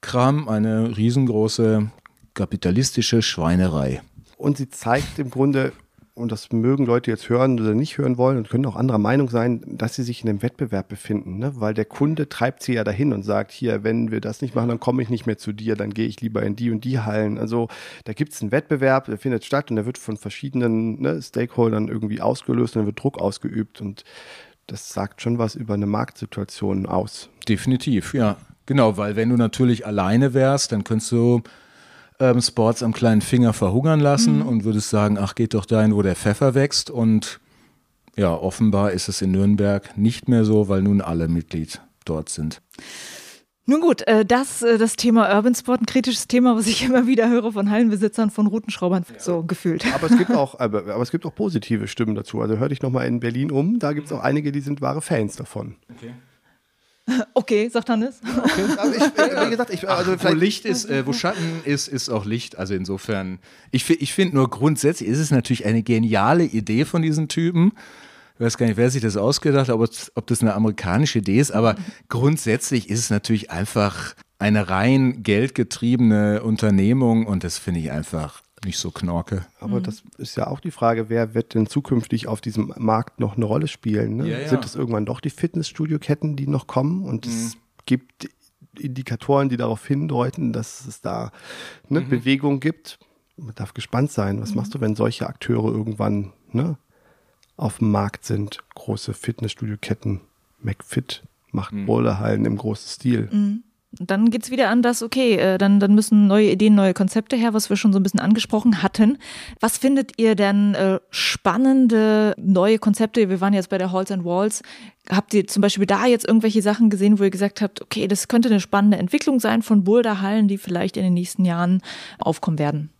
Kram eine riesengroße kapitalistische Schweinerei. Und sie zeigt im Grunde, und das mögen Leute jetzt hören oder nicht hören wollen und können auch anderer Meinung sein, dass sie sich in einem Wettbewerb befinden, ne? weil der Kunde treibt sie ja dahin und sagt, hier, wenn wir das nicht machen, dann komme ich nicht mehr zu dir, dann gehe ich lieber in die und die Hallen. Also da gibt es einen Wettbewerb, der findet statt und der wird von verschiedenen ne, Stakeholdern irgendwie ausgelöst und dann wird Druck ausgeübt und das sagt schon was über eine Marktsituation aus. Definitiv, ja. Genau, weil wenn du natürlich alleine wärst, dann könntest du ähm, Sports am kleinen Finger verhungern lassen mhm. und würdest sagen, ach, geht doch dahin, wo der Pfeffer wächst. Und ja, offenbar ist es in Nürnberg nicht mehr so, weil nun alle Mitglied dort sind. Nun gut, äh, das, äh, das Thema Urban Sport, ein kritisches Thema, was ich immer wieder höre von Hallenbesitzern, von Routenschraubern, ja. so gefühlt. Aber es gibt auch, aber, aber, es gibt auch positive Stimmen dazu. Also hör dich nochmal in Berlin um, da gibt es auch einige, die sind wahre Fans davon. Okay. Okay, sagt Hannes. Okay. Ich, wie gesagt, ich, also Ach, wo Licht ist, äh, wo Schatten ist, ist auch Licht. Also insofern, ich, ich finde nur grundsätzlich ist es natürlich eine geniale Idee von diesen Typen. Ich weiß gar nicht, wer sich das ausgedacht hat, ob, ob das eine amerikanische Idee ist, aber grundsätzlich ist es natürlich einfach eine rein geldgetriebene Unternehmung und das finde ich einfach nicht so knorke. Aber mhm. das ist ja auch die Frage, wer wird denn zukünftig auf diesem Markt noch eine Rolle spielen? Ne? Ja, ja. Sind es irgendwann doch die Fitnessstudio-Ketten, die noch kommen? Und mhm. es gibt Indikatoren, die darauf hindeuten, dass es da ne, mhm. Bewegung gibt. Man darf gespannt sein. Was mhm. machst du, wenn solche Akteure irgendwann ne, auf dem Markt sind? Große Fitnessstudio-Ketten, McFit macht mhm. Boulderhallen im großen Stil. Mhm. Dann geht es wieder an das, okay, äh, dann, dann müssen neue Ideen, neue Konzepte her, was wir schon so ein bisschen angesprochen hatten. Was findet ihr denn äh, spannende neue Konzepte? Wir waren jetzt bei der Halls and Walls. Habt ihr zum Beispiel da jetzt irgendwelche Sachen gesehen, wo ihr gesagt habt, okay, das könnte eine spannende Entwicklung sein von Boulderhallen, die vielleicht in den nächsten Jahren aufkommen werden?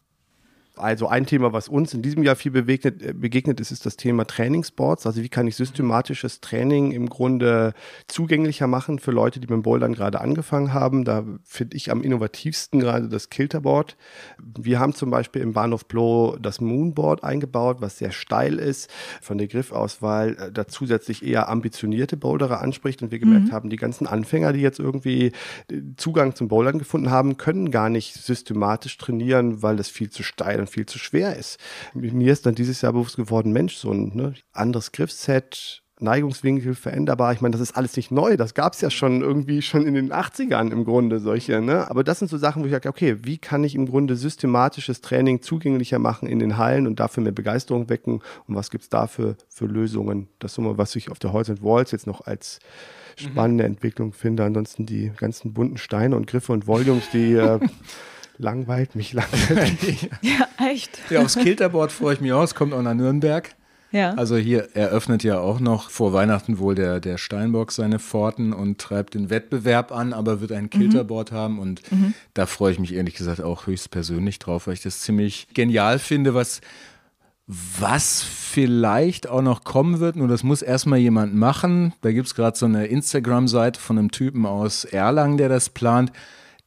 Also ein Thema, was uns in diesem Jahr viel begegnet, äh, begegnet ist, ist das Thema Trainingsboards. Also wie kann ich systematisches Training im Grunde zugänglicher machen für Leute, die mit dem Bouldern gerade angefangen haben. Da finde ich am innovativsten gerade das Kilterboard. Wir haben zum Beispiel im Bahnhof Blow das Moonboard eingebaut, was sehr steil ist, von der Griffauswahl äh, da zusätzlich eher ambitionierte Boulderer anspricht. Und wir gemerkt mhm. haben, die ganzen Anfänger, die jetzt irgendwie äh, Zugang zum Bouldern gefunden haben, können gar nicht systematisch trainieren, weil das viel zu steil dann viel zu schwer ist. Mir ist dann dieses Jahr bewusst geworden, Mensch, so ein ne, anderes Griffset, Neigungswinkel veränderbar. Ich meine, das ist alles nicht neu. Das gab es ja schon irgendwie schon in den 80ern im Grunde solche. Ne? Aber das sind so Sachen, wo ich sage, okay, wie kann ich im Grunde systematisches Training zugänglicher machen in den Hallen und dafür mehr Begeisterung wecken? Und was gibt es dafür für Lösungen? Das ist immer, was ich auf der Holz and Walls jetzt noch als spannende mhm. Entwicklung finde. Ansonsten die ganzen bunten Steine und Griffe und Volumes, die äh, langweilt mich langweilt. ja, echt. Ja, aufs Kilterboard freue ich mich aus, kommt auch nach Nürnberg. Ja. Also hier eröffnet ja auch noch vor Weihnachten wohl der, der Steinbock seine Pforten und treibt den Wettbewerb an, aber wird ein Kilterboard mhm. haben und mhm. da freue ich mich ehrlich gesagt auch höchst persönlich drauf, weil ich das ziemlich genial finde, was, was vielleicht auch noch kommen wird, nur das muss erstmal jemand machen. Da gibt es gerade so eine Instagram-Seite von einem Typen aus Erlangen, der das plant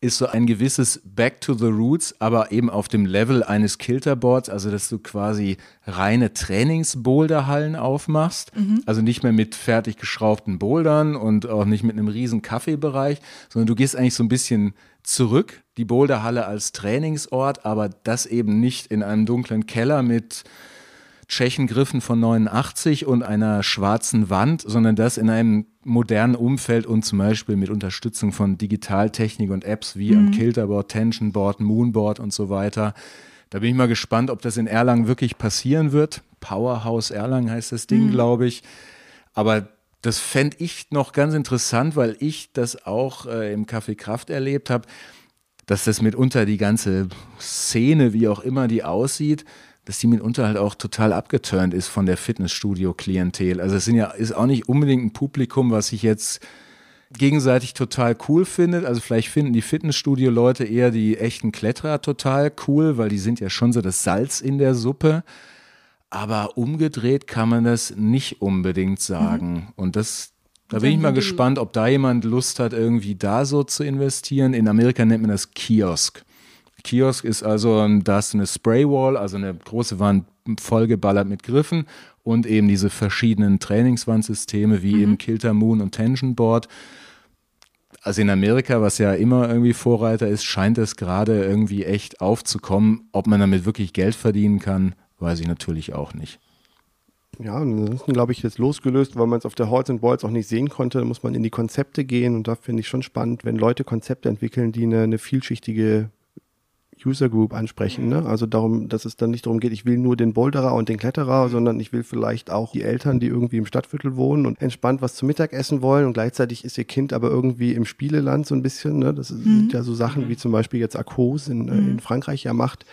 ist so ein gewisses Back to the Roots, aber eben auf dem Level eines Kilterboards, also dass du quasi reine Trainingsboulderhallen aufmachst, mhm. also nicht mehr mit fertig geschraubten Bouldern und auch nicht mit einem riesen Kaffeebereich, sondern du gehst eigentlich so ein bisschen zurück, die Boulderhalle als Trainingsort, aber das eben nicht in einem dunklen Keller mit Tschechengriffen von 89 und einer schwarzen Wand, sondern das in einem modernen Umfeld und zum Beispiel mit Unterstützung von Digitaltechnik und Apps wie mhm. am Kilterboard, Tensionboard, Moonboard und so weiter. Da bin ich mal gespannt, ob das in Erlangen wirklich passieren wird. Powerhouse Erlangen heißt das Ding, mhm. glaube ich. Aber das fände ich noch ganz interessant, weil ich das auch äh, im Café Kraft erlebt habe, dass das mitunter die ganze Szene, wie auch immer die aussieht, dass die mitunter halt auch total abgeturnt ist von der Fitnessstudio-Klientel. Also es sind ja, ist auch nicht unbedingt ein Publikum, was sich jetzt gegenseitig total cool findet. Also vielleicht finden die Fitnessstudio-Leute eher die echten Kletterer total cool, weil die sind ja schon so das Salz in der Suppe. Aber umgedreht kann man das nicht unbedingt sagen. Mhm. Und das, da bin ich mal gespannt, ob da jemand Lust hat, irgendwie da so zu investieren. In Amerika nennt man das Kiosk. Kiosk ist also, da ist eine Spraywall, also eine große Wand vollgeballert mit Griffen und eben diese verschiedenen Trainingswandsysteme wie mhm. eben Kilter Moon und Tension Board. also in Amerika, was ja immer irgendwie Vorreiter ist, scheint es gerade irgendwie echt aufzukommen. Ob man damit wirklich Geld verdienen kann, weiß ich natürlich auch nicht. Ja, ansonsten glaube ich jetzt losgelöst, weil man es auf der Halls and Balls auch nicht sehen konnte, muss man in die Konzepte gehen und da finde ich schon spannend, wenn Leute Konzepte entwickeln, die eine, eine vielschichtige User Group ansprechen. Ne? Also darum, dass es dann nicht darum geht, ich will nur den Boulderer und den Kletterer, sondern ich will vielleicht auch die Eltern, die irgendwie im Stadtviertel wohnen und entspannt was zum Mittag essen wollen und gleichzeitig ist ihr Kind aber irgendwie im Spieleland so ein bisschen. Ne? Das mhm. sind ja so Sachen wie zum Beispiel jetzt Akos in, äh, mhm. in Frankreich ja macht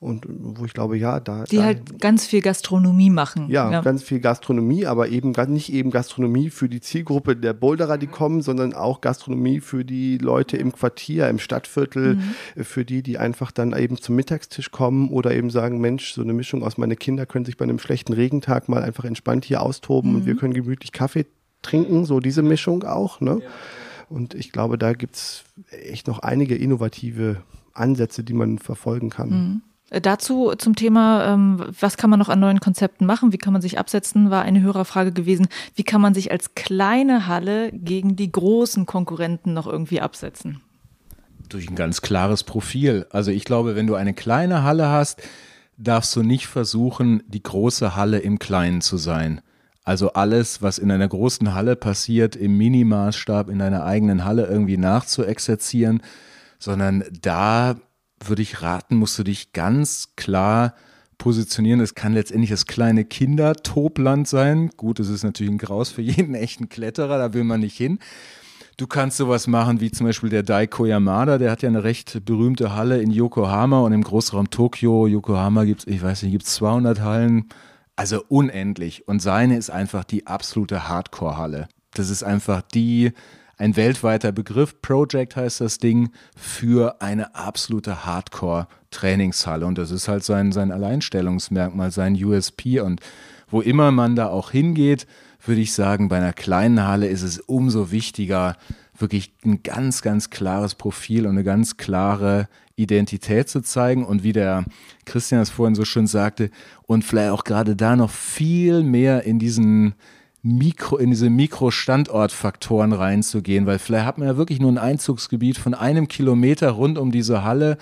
und wo ich glaube, ja, da. Die da, halt ganz viel Gastronomie machen. Ja, ja, ganz viel Gastronomie, aber eben nicht eben Gastronomie für die Zielgruppe der Boulderer, die kommen, sondern auch Gastronomie für die Leute im Quartier, im Stadtviertel, mhm. für die, die einfach dann eben zum Mittagstisch kommen oder eben sagen, Mensch, so eine Mischung aus meine Kinder können sich bei einem schlechten Regentag mal einfach entspannt hier austoben mhm. und wir können gemütlich Kaffee trinken, so diese Mischung auch. Ne? Ja. Und ich glaube, da gibt es echt noch einige innovative Ansätze, die man verfolgen kann. Mhm. Äh, dazu zum Thema, ähm, was kann man noch an neuen Konzepten machen, wie kann man sich absetzen, war eine Hörerfrage gewesen. Wie kann man sich als kleine Halle gegen die großen Konkurrenten noch irgendwie absetzen? Durch ein ganz klares Profil. Also ich glaube, wenn du eine kleine Halle hast, darfst du nicht versuchen, die große Halle im Kleinen zu sein. Also alles, was in einer großen Halle passiert, im Minimaßstab in deiner eigenen Halle irgendwie nachzuexerzieren, sondern da würde ich raten, musst du dich ganz klar positionieren. Es kann letztendlich das kleine Kindertobland sein. Gut, es ist natürlich ein Graus für jeden echten Kletterer, da will man nicht hin. Du kannst sowas machen wie zum Beispiel der Daiko Yamada, der hat ja eine recht berühmte Halle in Yokohama und im Großraum Tokio. Yokohama gibt es, ich weiß nicht, gibt es 200 Hallen, also unendlich. Und seine ist einfach die absolute Hardcore-Halle. Das ist einfach die ein weltweiter Begriff. Project heißt das Ding für eine absolute Hardcore-Trainingshalle. Und das ist halt sein, sein Alleinstellungsmerkmal, sein USP. Und wo immer man da auch hingeht, würde ich sagen, bei einer kleinen Halle ist es umso wichtiger, wirklich ein ganz, ganz klares Profil und eine ganz klare Identität zu zeigen. Und wie der Christian es vorhin so schön sagte, und vielleicht auch gerade da noch viel mehr in diesen Mikro, in diese Mikrostandortfaktoren reinzugehen, weil vielleicht hat man ja wirklich nur ein Einzugsgebiet von einem Kilometer rund um diese Halle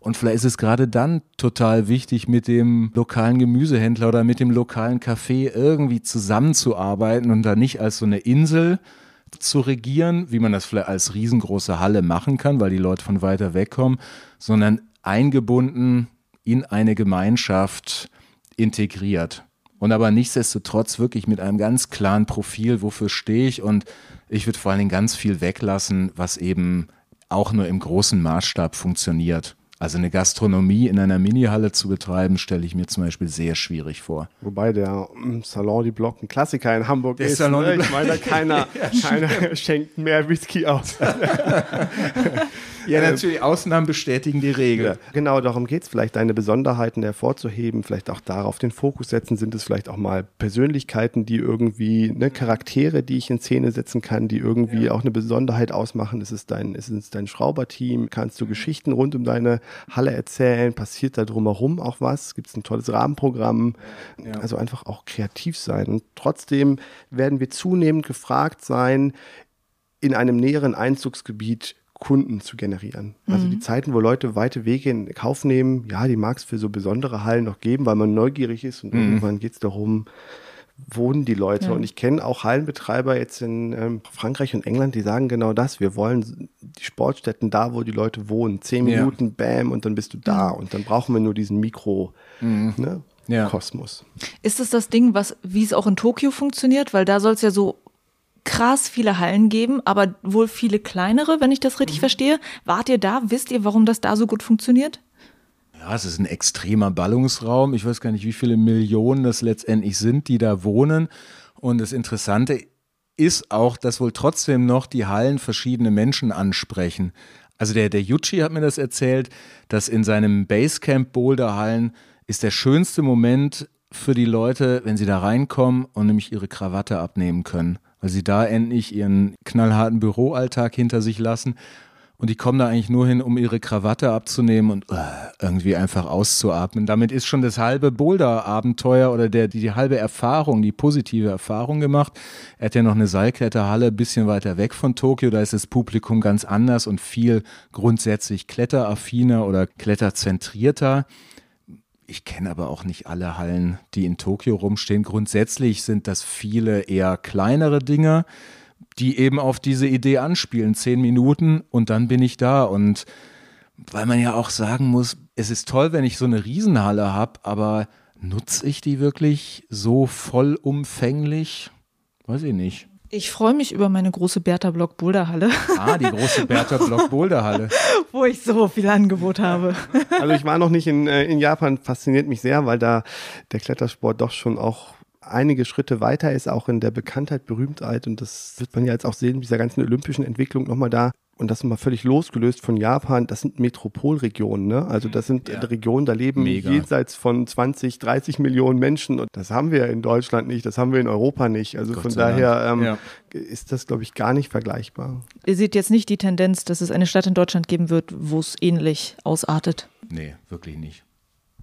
und vielleicht ist es gerade dann total wichtig, mit dem lokalen Gemüsehändler oder mit dem lokalen Café irgendwie zusammenzuarbeiten und da nicht als so eine Insel zu regieren, wie man das vielleicht als riesengroße Halle machen kann, weil die Leute von weiter weg kommen, sondern eingebunden in eine Gemeinschaft integriert und aber nichtsdestotrotz wirklich mit einem ganz klaren Profil, wofür stehe ich und ich würde vor allen Dingen ganz viel weglassen, was eben auch nur im großen Maßstab funktioniert. Also eine Gastronomie in einer Minihalle zu betreiben, stelle ich mir zum Beispiel sehr schwierig vor. Wobei der ähm, Salon die Block ein Klassiker in Hamburg der ist. Salon ne? Ich meine, keiner, ja, keiner schenkt mehr Whisky aus. Ja, ähm, natürlich, Ausnahmen bestätigen die Regel. Ja, genau, darum geht es vielleicht, deine Besonderheiten hervorzuheben, vielleicht auch darauf den Fokus setzen. Sind es vielleicht auch mal Persönlichkeiten, die irgendwie, ne, Charaktere, die ich in Szene setzen kann, die irgendwie ja. auch eine Besonderheit ausmachen? Ist es dein, ist es dein Schrauberteam? Kannst du Geschichten rund um deine Halle erzählen? Passiert da drumherum auch was? Gibt es ein tolles Rahmenprogramm? Ja. Also einfach auch kreativ sein. Und trotzdem werden wir zunehmend gefragt sein, in einem näheren Einzugsgebiet Kunden zu generieren. Also die mhm. Zeiten, wo Leute weite Wege in Kauf nehmen, ja, die mag es für so besondere Hallen noch geben, weil man neugierig ist und mhm. irgendwann geht es darum, wohnen die Leute. Ja. Und ich kenne auch Hallenbetreiber jetzt in ähm, Frankreich und England, die sagen genau das. Wir wollen die Sportstätten da, wo die Leute wohnen. Zehn ja. Minuten, bam, und dann bist du da. Und dann brauchen wir nur diesen Mikro. Mhm. Ne? Ja. Kosmos. Ist es das Ding, was, wie es auch in Tokio funktioniert? Weil da soll es ja so krass viele Hallen geben, aber wohl viele kleinere, wenn ich das richtig mhm. verstehe. Wart ihr da? Wisst ihr, warum das da so gut funktioniert? Ja, es ist ein extremer Ballungsraum. Ich weiß gar nicht, wie viele Millionen das letztendlich sind, die da wohnen. Und das Interessante ist auch, dass wohl trotzdem noch die Hallen verschiedene Menschen ansprechen. Also der, der Yuchi hat mir das erzählt, dass in seinem Basecamp Boulder Hallen ist der schönste Moment für die Leute, wenn sie da reinkommen und nämlich ihre Krawatte abnehmen können weil sie da endlich ihren knallharten Büroalltag hinter sich lassen Und die kommen da eigentlich nur hin, um ihre Krawatte abzunehmen und uh, irgendwie einfach auszuatmen. Damit ist schon das halbe Boulder-Abenteuer oder der, die, die halbe Erfahrung, die positive Erfahrung gemacht. Er hat ja noch eine Seilkletterhalle ein bisschen weiter weg von Tokio. Da ist das Publikum ganz anders und viel grundsätzlich kletteraffiner oder kletterzentrierter. Ich kenne aber auch nicht alle Hallen, die in Tokio rumstehen. Grundsätzlich sind das viele eher kleinere Dinge die eben auf diese Idee anspielen. Zehn Minuten und dann bin ich da. Und weil man ja auch sagen muss, es ist toll, wenn ich so eine Riesenhalle habe, aber nutze ich die wirklich so vollumfänglich? Weiß ich nicht. Ich freue mich über meine große Bertha Block Boulder Halle. Ah, die große Bertha Block Boulder Halle. Wo ich so viel Angebot habe. Also ich war noch nicht in, äh, in Japan, fasziniert mich sehr, weil da der Klettersport doch schon auch einige Schritte weiter ist, auch in der Bekanntheit, Berühmtheit. Und das wird man ja jetzt auch sehen, mit dieser ganzen olympischen Entwicklung nochmal da. Und das ist mal völlig losgelöst von Japan. Das sind Metropolregionen. Ne? Also das sind ja. Regionen, da leben Mega. jenseits von 20, 30 Millionen Menschen. Und das haben wir in Deutschland nicht, das haben wir in Europa nicht. Also Gott von daher ähm, ja. ist das, glaube ich, gar nicht vergleichbar. Ihr seht jetzt nicht die Tendenz, dass es eine Stadt in Deutschland geben wird, wo es ähnlich ausartet. Nee, wirklich nicht.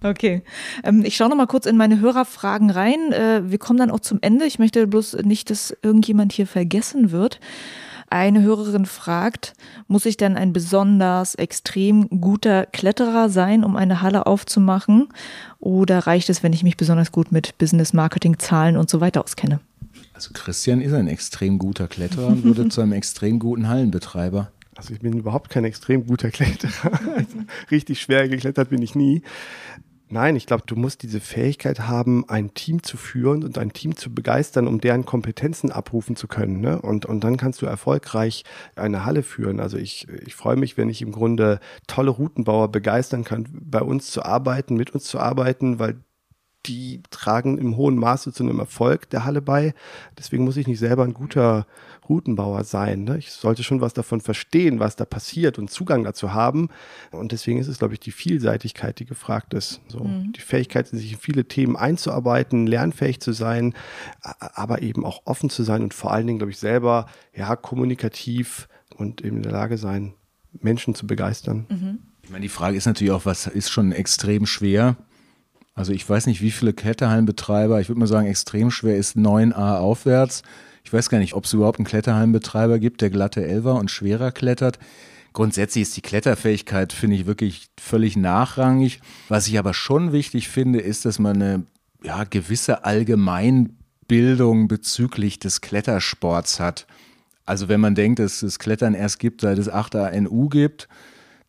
Okay. Ähm, ich schaue noch mal kurz in meine Hörerfragen rein. Äh, wir kommen dann auch zum Ende. Ich möchte bloß nicht, dass irgendjemand hier vergessen wird. Eine Hörerin fragt, muss ich denn ein besonders extrem guter Kletterer sein, um eine Halle aufzumachen? Oder reicht es, wenn ich mich besonders gut mit Business, Marketing, Zahlen und so weiter auskenne? Also Christian ist ein extrem guter Kletterer und wurde zu einem extrem guten Hallenbetreiber. Also ich bin überhaupt kein extrem guter Kletterer. Richtig schwer geklettert bin ich nie. Nein, ich glaube, du musst diese Fähigkeit haben, ein Team zu führen und ein Team zu begeistern, um deren Kompetenzen abrufen zu können. Ne? Und, und dann kannst du erfolgreich eine Halle führen. Also ich, ich freue mich, wenn ich im Grunde tolle Routenbauer begeistern kann, bei uns zu arbeiten, mit uns zu arbeiten, weil die tragen im hohen Maße zu einem Erfolg der Halle bei. Deswegen muss ich nicht selber ein guter Routenbauer sein. Ne? Ich sollte schon was davon verstehen, was da passiert und Zugang dazu haben. Und deswegen ist es, glaube ich, die Vielseitigkeit, die gefragt ist. So, mhm. Die Fähigkeit, sich in viele Themen einzuarbeiten, lernfähig zu sein, aber eben auch offen zu sein und vor allen Dingen, glaube ich, selber ja kommunikativ und eben in der Lage sein, Menschen zu begeistern. Mhm. Ich meine, die Frage ist natürlich auch, was ist schon extrem schwer? Also ich weiß nicht, wie viele Kletterhallenbetreiber, ich würde mal sagen, extrem schwer ist 9a aufwärts. Ich weiß gar nicht, ob es überhaupt einen Kletterhallenbetreiber gibt, der glatte Elver und schwerer klettert. Grundsätzlich ist die Kletterfähigkeit, finde ich, wirklich völlig nachrangig. Was ich aber schon wichtig finde, ist, dass man eine ja, gewisse Allgemeinbildung bezüglich des Klettersports hat. Also wenn man denkt, dass es Klettern erst gibt, seit es 8ANU gibt,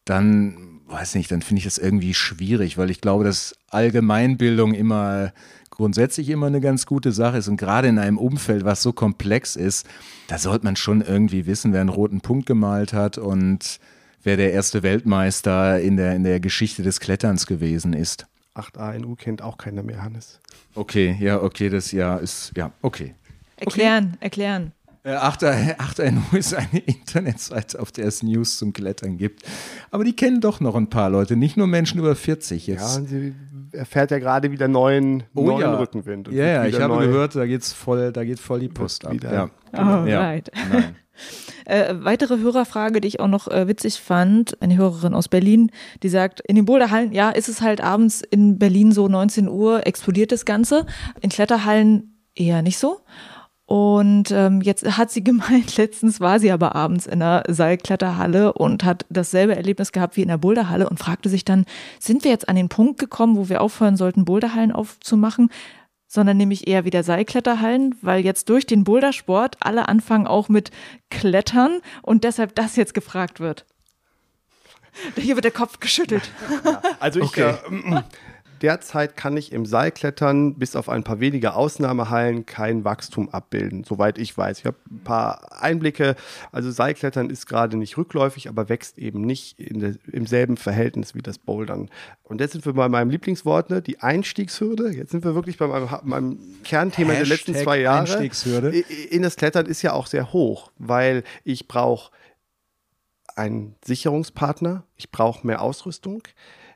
dann weiß nicht, dann finde ich das irgendwie schwierig, weil ich glaube, dass Allgemeinbildung immer grundsätzlich immer eine ganz gute Sache ist. Und gerade in einem Umfeld, was so komplex ist, da sollte man schon irgendwie wissen, wer einen roten Punkt gemalt hat und wer der erste Weltmeister in der, in der Geschichte des Kletterns gewesen ist. 8ANU kennt auch keiner mehr, Hannes. Okay, ja, okay, das ja ist, ja, okay. Erklären, okay. erklären. 8NU ist eine Internetseite, auf der es News zum Klettern gibt. Aber die kennen doch noch ein paar Leute, nicht nur Menschen über 40 jetzt. Ja, sie erfährt ja gerade wieder neuen, oh, neuen ja. Rückenwind. ja, ja, ich habe gehört, da geht's voll, da geht voll die Post ab. Ja. Oh, ja. right. äh, weitere Hörerfrage, die ich auch noch äh, witzig fand, eine Hörerin aus Berlin, die sagt, in den Boulderhallen, ja, ist es halt abends in Berlin so 19 Uhr, explodiert das Ganze. In Kletterhallen eher nicht so. Und ähm, jetzt hat sie gemeint, letztens war sie aber abends in einer Seilkletterhalle und hat dasselbe Erlebnis gehabt wie in der Boulderhalle und fragte sich dann, sind wir jetzt an den Punkt gekommen, wo wir aufhören sollten, Boulderhallen aufzumachen? sondern nämlich eher wieder Seilkletterhallen, weil jetzt durch den Bouldersport alle anfangen auch mit Klettern und deshalb das jetzt gefragt wird. Hier wird der Kopf geschüttelt. Ja, also ich, okay. äh, Derzeit kann ich im Seilklettern bis auf ein paar wenige Ausnahmehallen kein Wachstum abbilden, soweit ich weiß. Ich habe ein paar Einblicke. Also Seilklettern ist gerade nicht rückläufig, aber wächst eben nicht der, im selben Verhältnis wie das Bouldern. Und jetzt sind wir bei meinem Lieblingswort, ne? die Einstiegshürde. Jetzt sind wir wirklich bei meinem, meinem Kernthema Hashtag der letzten zwei Jahre. Einstiegshürde. In das Klettern ist ja auch sehr hoch, weil ich brauche einen Sicherungspartner, ich brauche mehr Ausrüstung,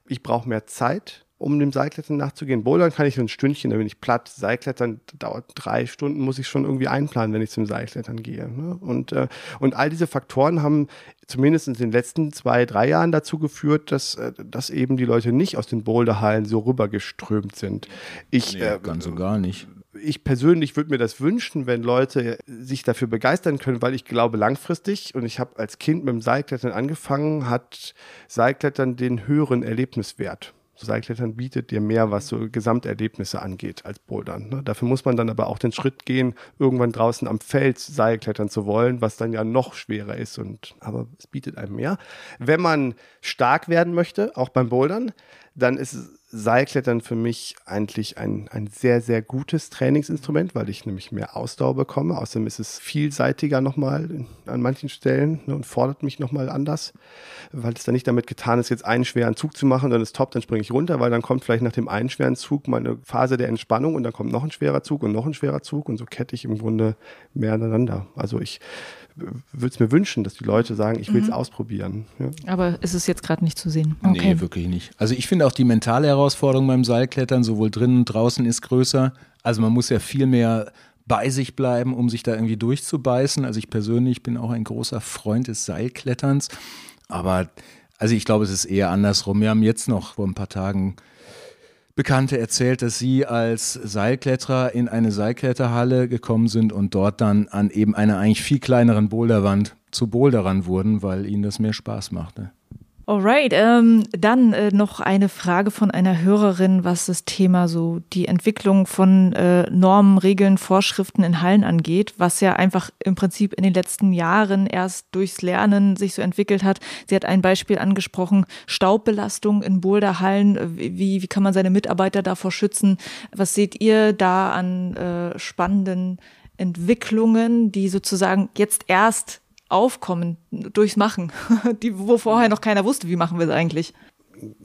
ich brauche mehr Zeit um dem Seilklettern nachzugehen. Bouldern kann ich so ein Stündchen, da bin ich platt. Seilklettern dauert drei Stunden, muss ich schon irgendwie einplanen, wenn ich zum Seilklettern gehe. Ne? Und, äh, und all diese Faktoren haben zumindest in den letzten zwei, drei Jahren dazu geführt, dass, äh, dass eben die Leute nicht aus den Boulderhallen so rübergeströmt sind. Ich, nee, äh, ganz und gar nicht ich persönlich würde mir das wünschen, wenn Leute sich dafür begeistern können, weil ich glaube langfristig und ich habe als Kind mit dem Seilklettern angefangen, hat Seilklettern den höheren Erlebniswert. Seilklettern bietet dir mehr, was so Gesamterlebnisse angeht als Bouldern. Ne? Dafür muss man dann aber auch den Schritt gehen, irgendwann draußen am Feld Seilklettern zu wollen, was dann ja noch schwerer ist. Und, aber es bietet einem mehr. Wenn man stark werden möchte, auch beim Bouldern, dann ist Seilklettern für mich eigentlich ein, ein sehr, sehr gutes Trainingsinstrument, weil ich nämlich mehr Ausdauer bekomme. Außerdem ist es vielseitiger nochmal an manchen Stellen ne, und fordert mich nochmal anders, weil es dann nicht damit getan ist, jetzt einen schweren Zug zu machen, dann ist top, dann springe ich runter, weil dann kommt vielleicht nach dem einen schweren Zug mal eine Phase der Entspannung und dann kommt noch ein schwerer Zug und noch ein schwerer Zug und so kette ich im Grunde mehr aneinander. Also ich würde es mir wünschen, dass die Leute sagen, ich will es mhm. ausprobieren. Ja. Aber ist es jetzt gerade nicht zu sehen? Okay. Nee, wirklich nicht. Also ich finde auch die mentale Herausforderung beim Seilklettern, sowohl drinnen und draußen, ist größer. Also man muss ja viel mehr bei sich bleiben, um sich da irgendwie durchzubeißen. Also ich persönlich bin auch ein großer Freund des Seilkletterns. Aber also ich glaube, es ist eher andersrum. Wir haben jetzt noch vor ein paar Tagen Bekannte erzählt, dass sie als Seilkletterer in eine Seilkletterhalle gekommen sind und dort dann an eben einer eigentlich viel kleineren Boulderwand zu Boulderern wurden, weil ihnen das mehr Spaß machte. Alright, ähm, dann äh, noch eine Frage von einer Hörerin, was das Thema so die Entwicklung von äh, Normen, Regeln, Vorschriften in Hallen angeht, was ja einfach im Prinzip in den letzten Jahren erst durchs Lernen sich so entwickelt hat. Sie hat ein Beispiel angesprochen, Staubbelastung in Boulderhallen. Wie, wie kann man seine Mitarbeiter davor schützen? Was seht ihr da an äh, spannenden Entwicklungen, die sozusagen jetzt erst aufkommen durchs Machen, die, wo vorher noch keiner wusste, wie machen wir es eigentlich.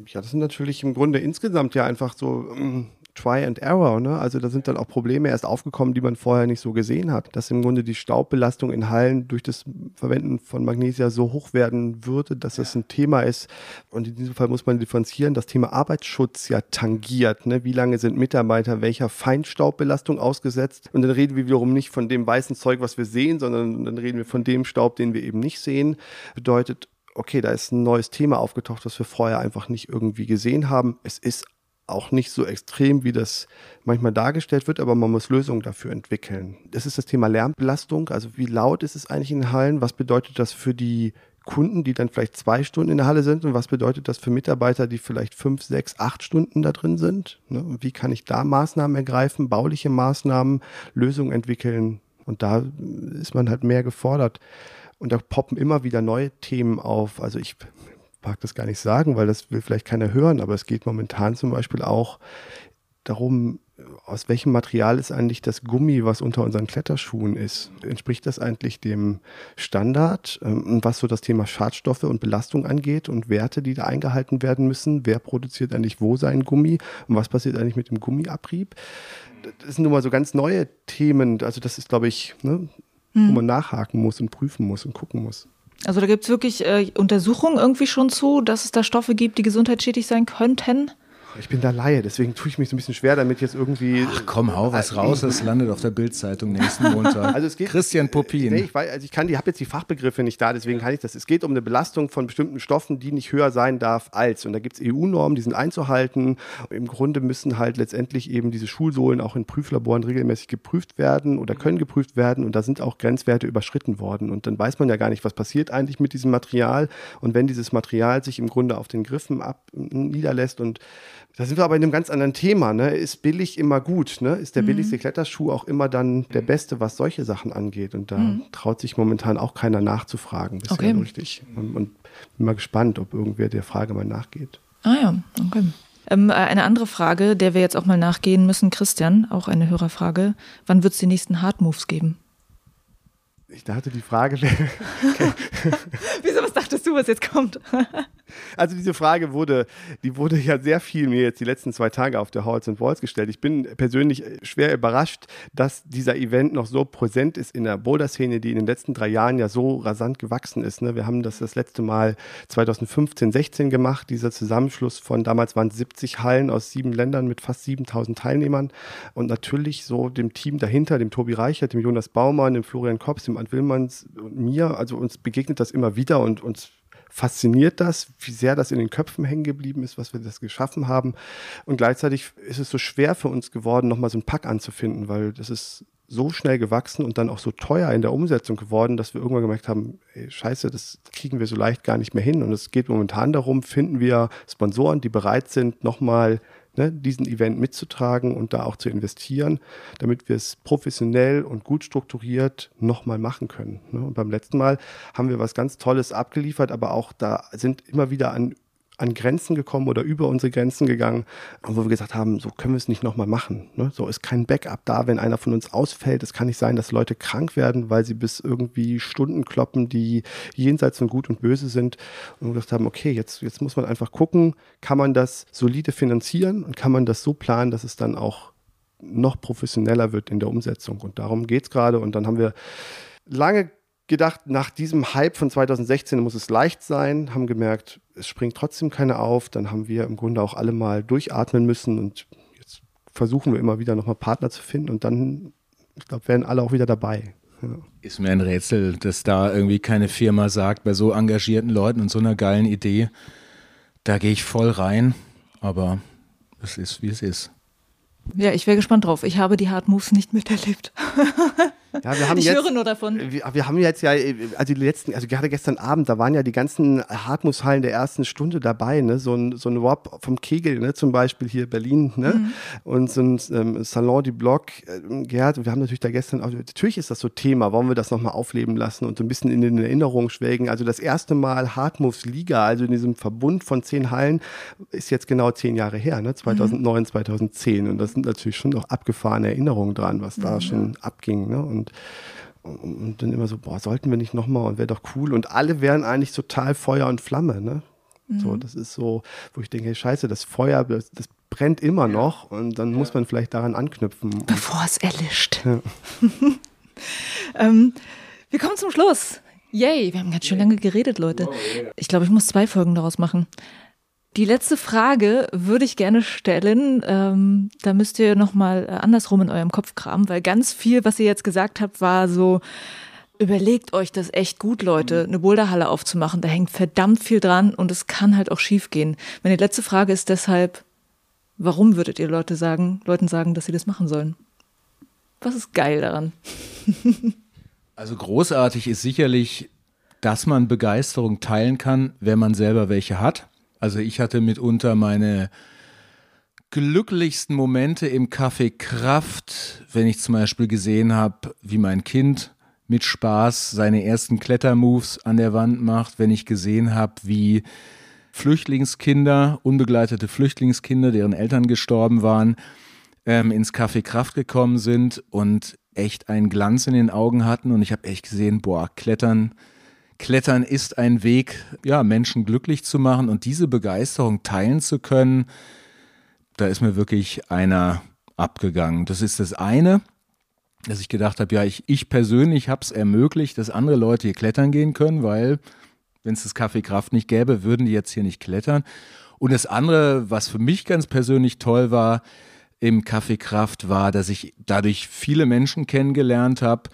Ja, das sind natürlich im Grunde insgesamt ja einfach so ähm, Try and Error. Ne? Also da sind dann auch Probleme erst aufgekommen, die man vorher nicht so gesehen hat. Dass im Grunde die Staubbelastung in Hallen durch das Verwenden von Magnesia so hoch werden würde, dass das ein Thema ist. Und in diesem Fall muss man differenzieren, das Thema Arbeitsschutz ja tangiert. Ne? Wie lange sind Mitarbeiter welcher Feinstaubbelastung ausgesetzt? Und dann reden wir wiederum nicht von dem weißen Zeug, was wir sehen, sondern dann reden wir von dem Staub, den wir eben nicht sehen. Bedeutet, okay, da ist ein neues Thema aufgetaucht, das wir vorher einfach nicht irgendwie gesehen haben. Es ist auch nicht so extrem, wie das manchmal dargestellt wird, aber man muss Lösungen dafür entwickeln. Das ist das Thema Lärmbelastung. Also wie laut ist es eigentlich in Hallen? Was bedeutet das für die Kunden, die dann vielleicht zwei Stunden in der Halle sind? Und was bedeutet das für Mitarbeiter, die vielleicht fünf, sechs, acht Stunden da drin sind? Ne? wie kann ich da Maßnahmen ergreifen, bauliche Maßnahmen, Lösungen entwickeln? Und da ist man halt mehr gefordert. Und da poppen immer wieder neue Themen auf. Also ich mag das gar nicht sagen, weil das will vielleicht keiner hören, aber es geht momentan zum Beispiel auch darum, aus welchem Material ist eigentlich das Gummi, was unter unseren Kletterschuhen ist? Entspricht das eigentlich dem Standard, ähm, was so das Thema Schadstoffe und Belastung angeht und Werte, die da eingehalten werden müssen? Wer produziert eigentlich wo sein Gummi und was passiert eigentlich mit dem Gummiabrieb? Das sind nun mal so ganz neue Themen. Also das ist, glaube ich, ne, hm. wo man nachhaken muss und prüfen muss und gucken muss. Also da gibt es wirklich äh, Untersuchungen irgendwie schon zu, dass es da Stoffe gibt, die gesundheitsschädlich sein könnten? Ich bin da Laie, deswegen tue ich mich so ein bisschen schwer, damit jetzt irgendwie. Ach komm, hau was raus, es landet auf der Bildzeitung nächsten Montag. Also es geht, Christian Popin. Nee, ich weiß, also ich kann, die habe jetzt die Fachbegriffe nicht da, deswegen kann ich das. Es geht um eine Belastung von bestimmten Stoffen, die nicht höher sein darf als. Und da gibt es EU-Normen, die sind einzuhalten. Im Grunde müssen halt letztendlich eben diese Schulsohlen auch in Prüflaboren regelmäßig geprüft werden oder können geprüft werden. Und da sind auch Grenzwerte überschritten worden. Und dann weiß man ja gar nicht, was passiert eigentlich mit diesem Material. Und wenn dieses Material sich im Grunde auf den Griffen ab niederlässt und da sind wir aber in einem ganz anderen Thema. Ne? Ist billig immer gut? Ne? Ist der mhm. billigste Kletterschuh auch immer dann der beste, was solche Sachen angeht? Und da mhm. traut sich momentan auch keiner nachzufragen bisher okay. richtig. Und, und, bin mal gespannt, ob irgendwer der Frage mal nachgeht. Ah ja, okay. Ähm, äh, eine andere Frage, der wir jetzt auch mal nachgehen müssen, Christian, auch eine Hörerfrage. Wann wird es die nächsten Hard Moves geben? Ich dachte, die Frage wäre. Wieso, was dachtest du, was jetzt kommt? also diese Frage wurde, die wurde ja sehr viel mir jetzt die letzten zwei Tage auf der Halls and Walls gestellt. Ich bin persönlich schwer überrascht, dass dieser Event noch so präsent ist in der Boulder-Szene, die in den letzten drei Jahren ja so rasant gewachsen ist. Ne? Wir haben das das letzte Mal 2015, 16 gemacht, dieser Zusammenschluss von, damals waren es 70 Hallen aus sieben Ländern mit fast 7000 Teilnehmern und natürlich so dem Team dahinter, dem Tobi Reichert, dem Jonas Baumann, dem Florian Kops, dem Ant Willmanns und mir, also uns begegnet das immer wieder und uns fasziniert das, wie sehr das in den Köpfen hängen geblieben ist, was wir das geschaffen haben. Und gleichzeitig ist es so schwer für uns geworden, nochmal so einen Pack anzufinden, weil das ist so schnell gewachsen und dann auch so teuer in der Umsetzung geworden, dass wir irgendwann gemerkt haben, ey, scheiße, das kriegen wir so leicht gar nicht mehr hin. Und es geht momentan darum, finden wir Sponsoren, die bereit sind, nochmal ne, diesen Event mitzutragen und da auch zu investieren, damit wir es professionell und gut strukturiert nochmal machen können. Ne. Und beim letzten Mal haben wir was ganz Tolles abgeliefert, aber auch da sind immer wieder an an Grenzen gekommen oder über unsere Grenzen gegangen, wo wir gesagt haben, so können wir es nicht nochmal machen. Ne? So ist kein Backup da, wenn einer von uns ausfällt. Es kann nicht sein, dass Leute krank werden, weil sie bis irgendwie Stunden kloppen, die jenseits von Gut und Böse sind. Und wir gesagt haben, okay, jetzt, jetzt muss man einfach gucken, kann man das solide finanzieren und kann man das so planen, dass es dann auch noch professioneller wird in der Umsetzung. Und darum geht es gerade. Und dann haben wir lange gedacht, nach diesem Hype von 2016 muss es leicht sein, haben gemerkt, es springt trotzdem keiner auf. Dann haben wir im Grunde auch alle mal durchatmen müssen und jetzt versuchen wir immer wieder nochmal Partner zu finden und dann, ich glaube, werden alle auch wieder dabei. Ja. Ist mir ein Rätsel, dass da irgendwie keine Firma sagt, bei so engagierten Leuten und so einer geilen Idee, da gehe ich voll rein, aber es ist, wie es ist. Ja, ich wäre gespannt drauf. Ich habe die Hard Moves nicht miterlebt. Ja, wir haben ich jetzt, höre nur davon. Wir, wir, haben jetzt ja, also die letzten, also gerade gestern Abend, da waren ja die ganzen Hartmushallen der ersten Stunde dabei, ne? So ein, so ein Wop vom Kegel, ne? Zum Beispiel hier Berlin, ne? Mhm. Und so ein ähm, Salon du Bloc, äh, Gerd, wir haben natürlich da gestern, auch, natürlich ist das so Thema, wollen wir das nochmal aufleben lassen und so ein bisschen in den Erinnerungen schwelgen. Also das erste Mal Hartmus Liga, also in diesem Verbund von zehn Hallen, ist jetzt genau zehn Jahre her, ne? 2009, mhm. 2010. Und das sind natürlich schon noch abgefahrene Erinnerungen dran, was da mhm. schon abging, ne? Und und, und, dann immer so, boah, sollten wir nicht nochmal und wäre doch cool. Und alle wären eigentlich total Feuer und Flamme, ne? Mhm. So, das ist so, wo ich denke, hey, scheiße, das Feuer, das, das brennt immer noch und dann ja. muss man vielleicht daran anknüpfen. Bevor es erlischt. Ja. ähm, wir kommen zum Schluss. Yay, wir haben ganz schön lange geredet, Leute. Ich glaube, ich muss zwei Folgen daraus machen. Die letzte Frage würde ich gerne stellen. Ähm, da müsst ihr nochmal äh, andersrum in eurem Kopf kramen, weil ganz viel, was ihr jetzt gesagt habt, war so, überlegt euch das echt gut, Leute, eine Boulderhalle aufzumachen. Da hängt verdammt viel dran und es kann halt auch schief gehen. Meine letzte Frage ist deshalb, warum würdet ihr Leute sagen, Leuten sagen, dass sie das machen sollen? Was ist geil daran? also großartig ist sicherlich, dass man Begeisterung teilen kann, wenn man selber welche hat. Also ich hatte mitunter meine glücklichsten Momente im Café Kraft, wenn ich zum Beispiel gesehen habe, wie mein Kind mit Spaß seine ersten Klettermoves an der Wand macht, wenn ich gesehen habe, wie Flüchtlingskinder, unbegleitete Flüchtlingskinder, deren Eltern gestorben waren, ähm, ins Café Kraft gekommen sind und echt einen Glanz in den Augen hatten. Und ich habe echt gesehen, boah, Klettern Klettern ist ein Weg, ja, Menschen glücklich zu machen und diese Begeisterung teilen zu können. Da ist mir wirklich einer abgegangen. Das ist das eine, dass ich gedacht habe, ja, ich, ich persönlich habe es ermöglicht, dass andere Leute hier klettern gehen können, weil wenn es das Café Kraft nicht gäbe, würden die jetzt hier nicht klettern. Und das andere, was für mich ganz persönlich toll war im Café Kraft, war, dass ich dadurch viele Menschen kennengelernt habe,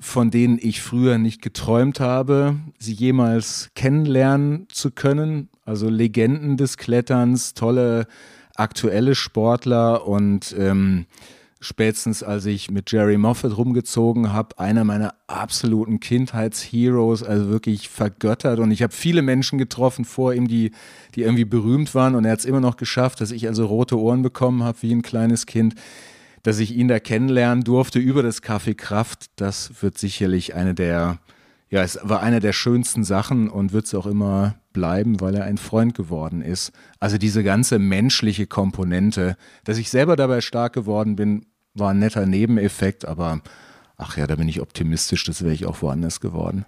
von denen ich früher nicht geträumt habe, sie jemals kennenlernen zu können. Also Legenden des Kletterns, tolle aktuelle Sportler und ähm, spätestens als ich mit Jerry Moffat rumgezogen habe, einer meiner absoluten Kindheitsheroes, also wirklich vergöttert. Und ich habe viele Menschen getroffen vor ihm, die, die irgendwie berühmt waren. Und er hat es immer noch geschafft, dass ich also rote Ohren bekommen habe wie ein kleines Kind dass ich ihn da kennenlernen durfte über das Café Kraft, das wird sicherlich eine der, ja, es war eine der schönsten Sachen und wird es auch immer bleiben, weil er ein Freund geworden ist. Also diese ganze menschliche Komponente, dass ich selber dabei stark geworden bin, war ein netter Nebeneffekt, aber ach ja, da bin ich optimistisch, das wäre ich auch woanders geworden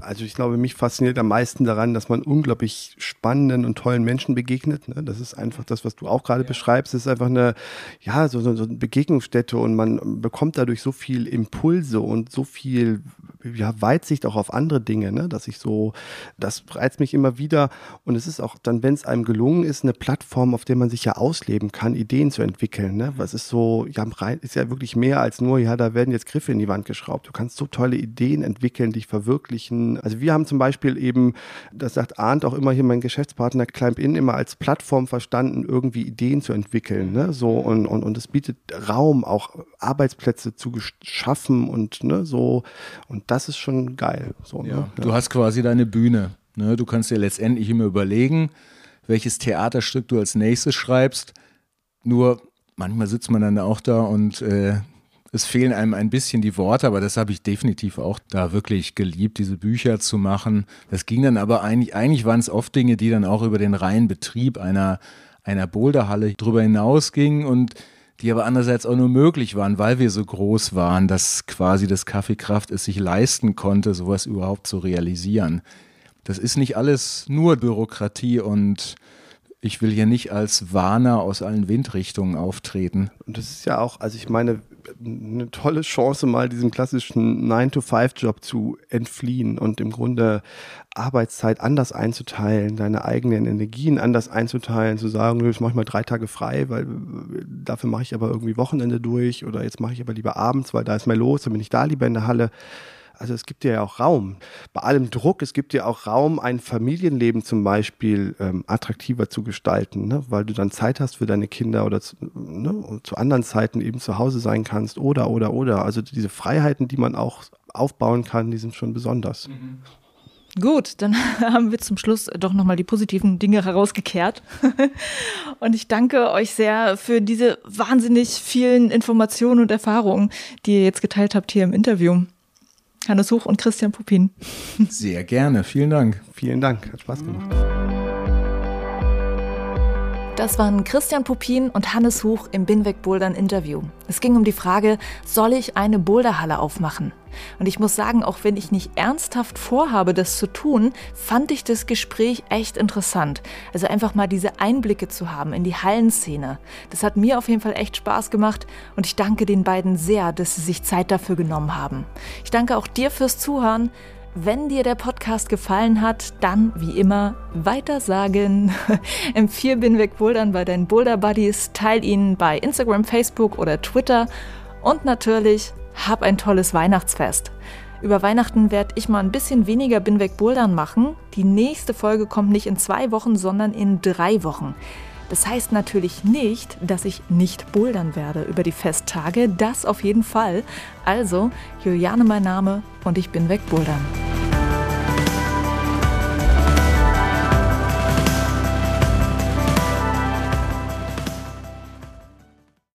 also ich glaube, mich fasziniert am meisten daran, dass man unglaublich spannenden und tollen Menschen begegnet. Ne? Das ist einfach das, was du auch gerade ja. beschreibst. Es ist einfach eine, ja, so, so, so eine Begegnungsstätte und man bekommt dadurch so viel Impulse und so viel ja, Weitsicht auch auf andere Dinge, ne? dass ich so, das reizt mich immer wieder und es ist auch dann, wenn es einem gelungen ist, eine Plattform, auf der man sich ja ausleben kann, Ideen zu entwickeln. Ne? Was ist so, ja, ist ja wirklich mehr als nur, ja, da werden jetzt Griffe in die Wand geschraubt. Du kannst so tolle Ideen entwickeln, dich verwirklichen. Also wir haben zum Beispiel eben, das sagt Arndt auch immer hier, mein Geschäftspartner Climb In, immer als Plattform verstanden, irgendwie Ideen zu entwickeln. Ne? So und, und, und es bietet Raum, auch Arbeitsplätze zu schaffen und ne, so und das ist schon geil. So, ne? ja. Du hast quasi deine Bühne. Ne? Du kannst dir letztendlich immer überlegen, welches Theaterstück du als nächstes schreibst. Nur manchmal sitzt man dann auch da und äh, es fehlen einem ein bisschen die Worte, aber das habe ich definitiv auch da wirklich geliebt, diese Bücher zu machen. Das ging dann aber eigentlich, eigentlich waren es oft Dinge, die dann auch über den reinen Betrieb einer, einer Boulderhalle drüber hinausgingen und die aber andererseits auch nur möglich waren, weil wir so groß waren, dass quasi das Kaffeekraft es sich leisten konnte, sowas überhaupt zu realisieren. Das ist nicht alles nur Bürokratie und ich will hier nicht als Warner aus allen Windrichtungen auftreten. Und das ist ja auch, also ich meine, eine tolle Chance, mal diesem klassischen 9-to-5-Job zu entfliehen und im Grunde Arbeitszeit anders einzuteilen, deine eigenen Energien anders einzuteilen, zu sagen, jetzt mache ich mal drei Tage frei, weil dafür mache ich aber irgendwie Wochenende durch oder jetzt mache ich aber lieber abends, weil da ist mehr los, dann bin ich da lieber in der Halle. Also es gibt dir ja auch Raum. Bei allem Druck, es gibt dir auch Raum, ein Familienleben zum Beispiel ähm, attraktiver zu gestalten, ne? weil du dann Zeit hast für deine Kinder oder zu, ne? zu anderen Zeiten eben zu Hause sein kannst oder, oder, oder. Also diese Freiheiten, die man auch aufbauen kann, die sind schon besonders. Mhm. Gut, dann haben wir zum Schluss doch nochmal die positiven Dinge herausgekehrt. Und ich danke euch sehr für diese wahnsinnig vielen Informationen und Erfahrungen, die ihr jetzt geteilt habt hier im Interview. Hannes Huch und Christian Pupin. Sehr gerne, vielen Dank. Vielen Dank, hat Spaß gemacht. Das waren Christian Pupin und Hannes Huch im Binweg Bouldern Interview. Es ging um die Frage, soll ich eine Boulderhalle aufmachen? Und ich muss sagen, auch wenn ich nicht ernsthaft vorhabe, das zu tun, fand ich das Gespräch echt interessant. Also einfach mal diese Einblicke zu haben in die Hallenszene. Das hat mir auf jeden Fall echt Spaß gemacht und ich danke den beiden sehr, dass sie sich Zeit dafür genommen haben. Ich danke auch dir fürs Zuhören. Wenn dir der Podcast gefallen hat, dann wie immer weitersagen. Empfehl Binweg Bouldern bei deinen Boulder Buddies, teil ihn bei Instagram, Facebook oder Twitter und natürlich hab ein tolles Weihnachtsfest. Über Weihnachten werde ich mal ein bisschen weniger Binweg Bouldern machen. Die nächste Folge kommt nicht in zwei Wochen, sondern in drei Wochen. Das heißt natürlich nicht, dass ich nicht bouldern werde über die Festtage, das auf jeden Fall. Also, Juliane mein Name und ich bin weg bouldern.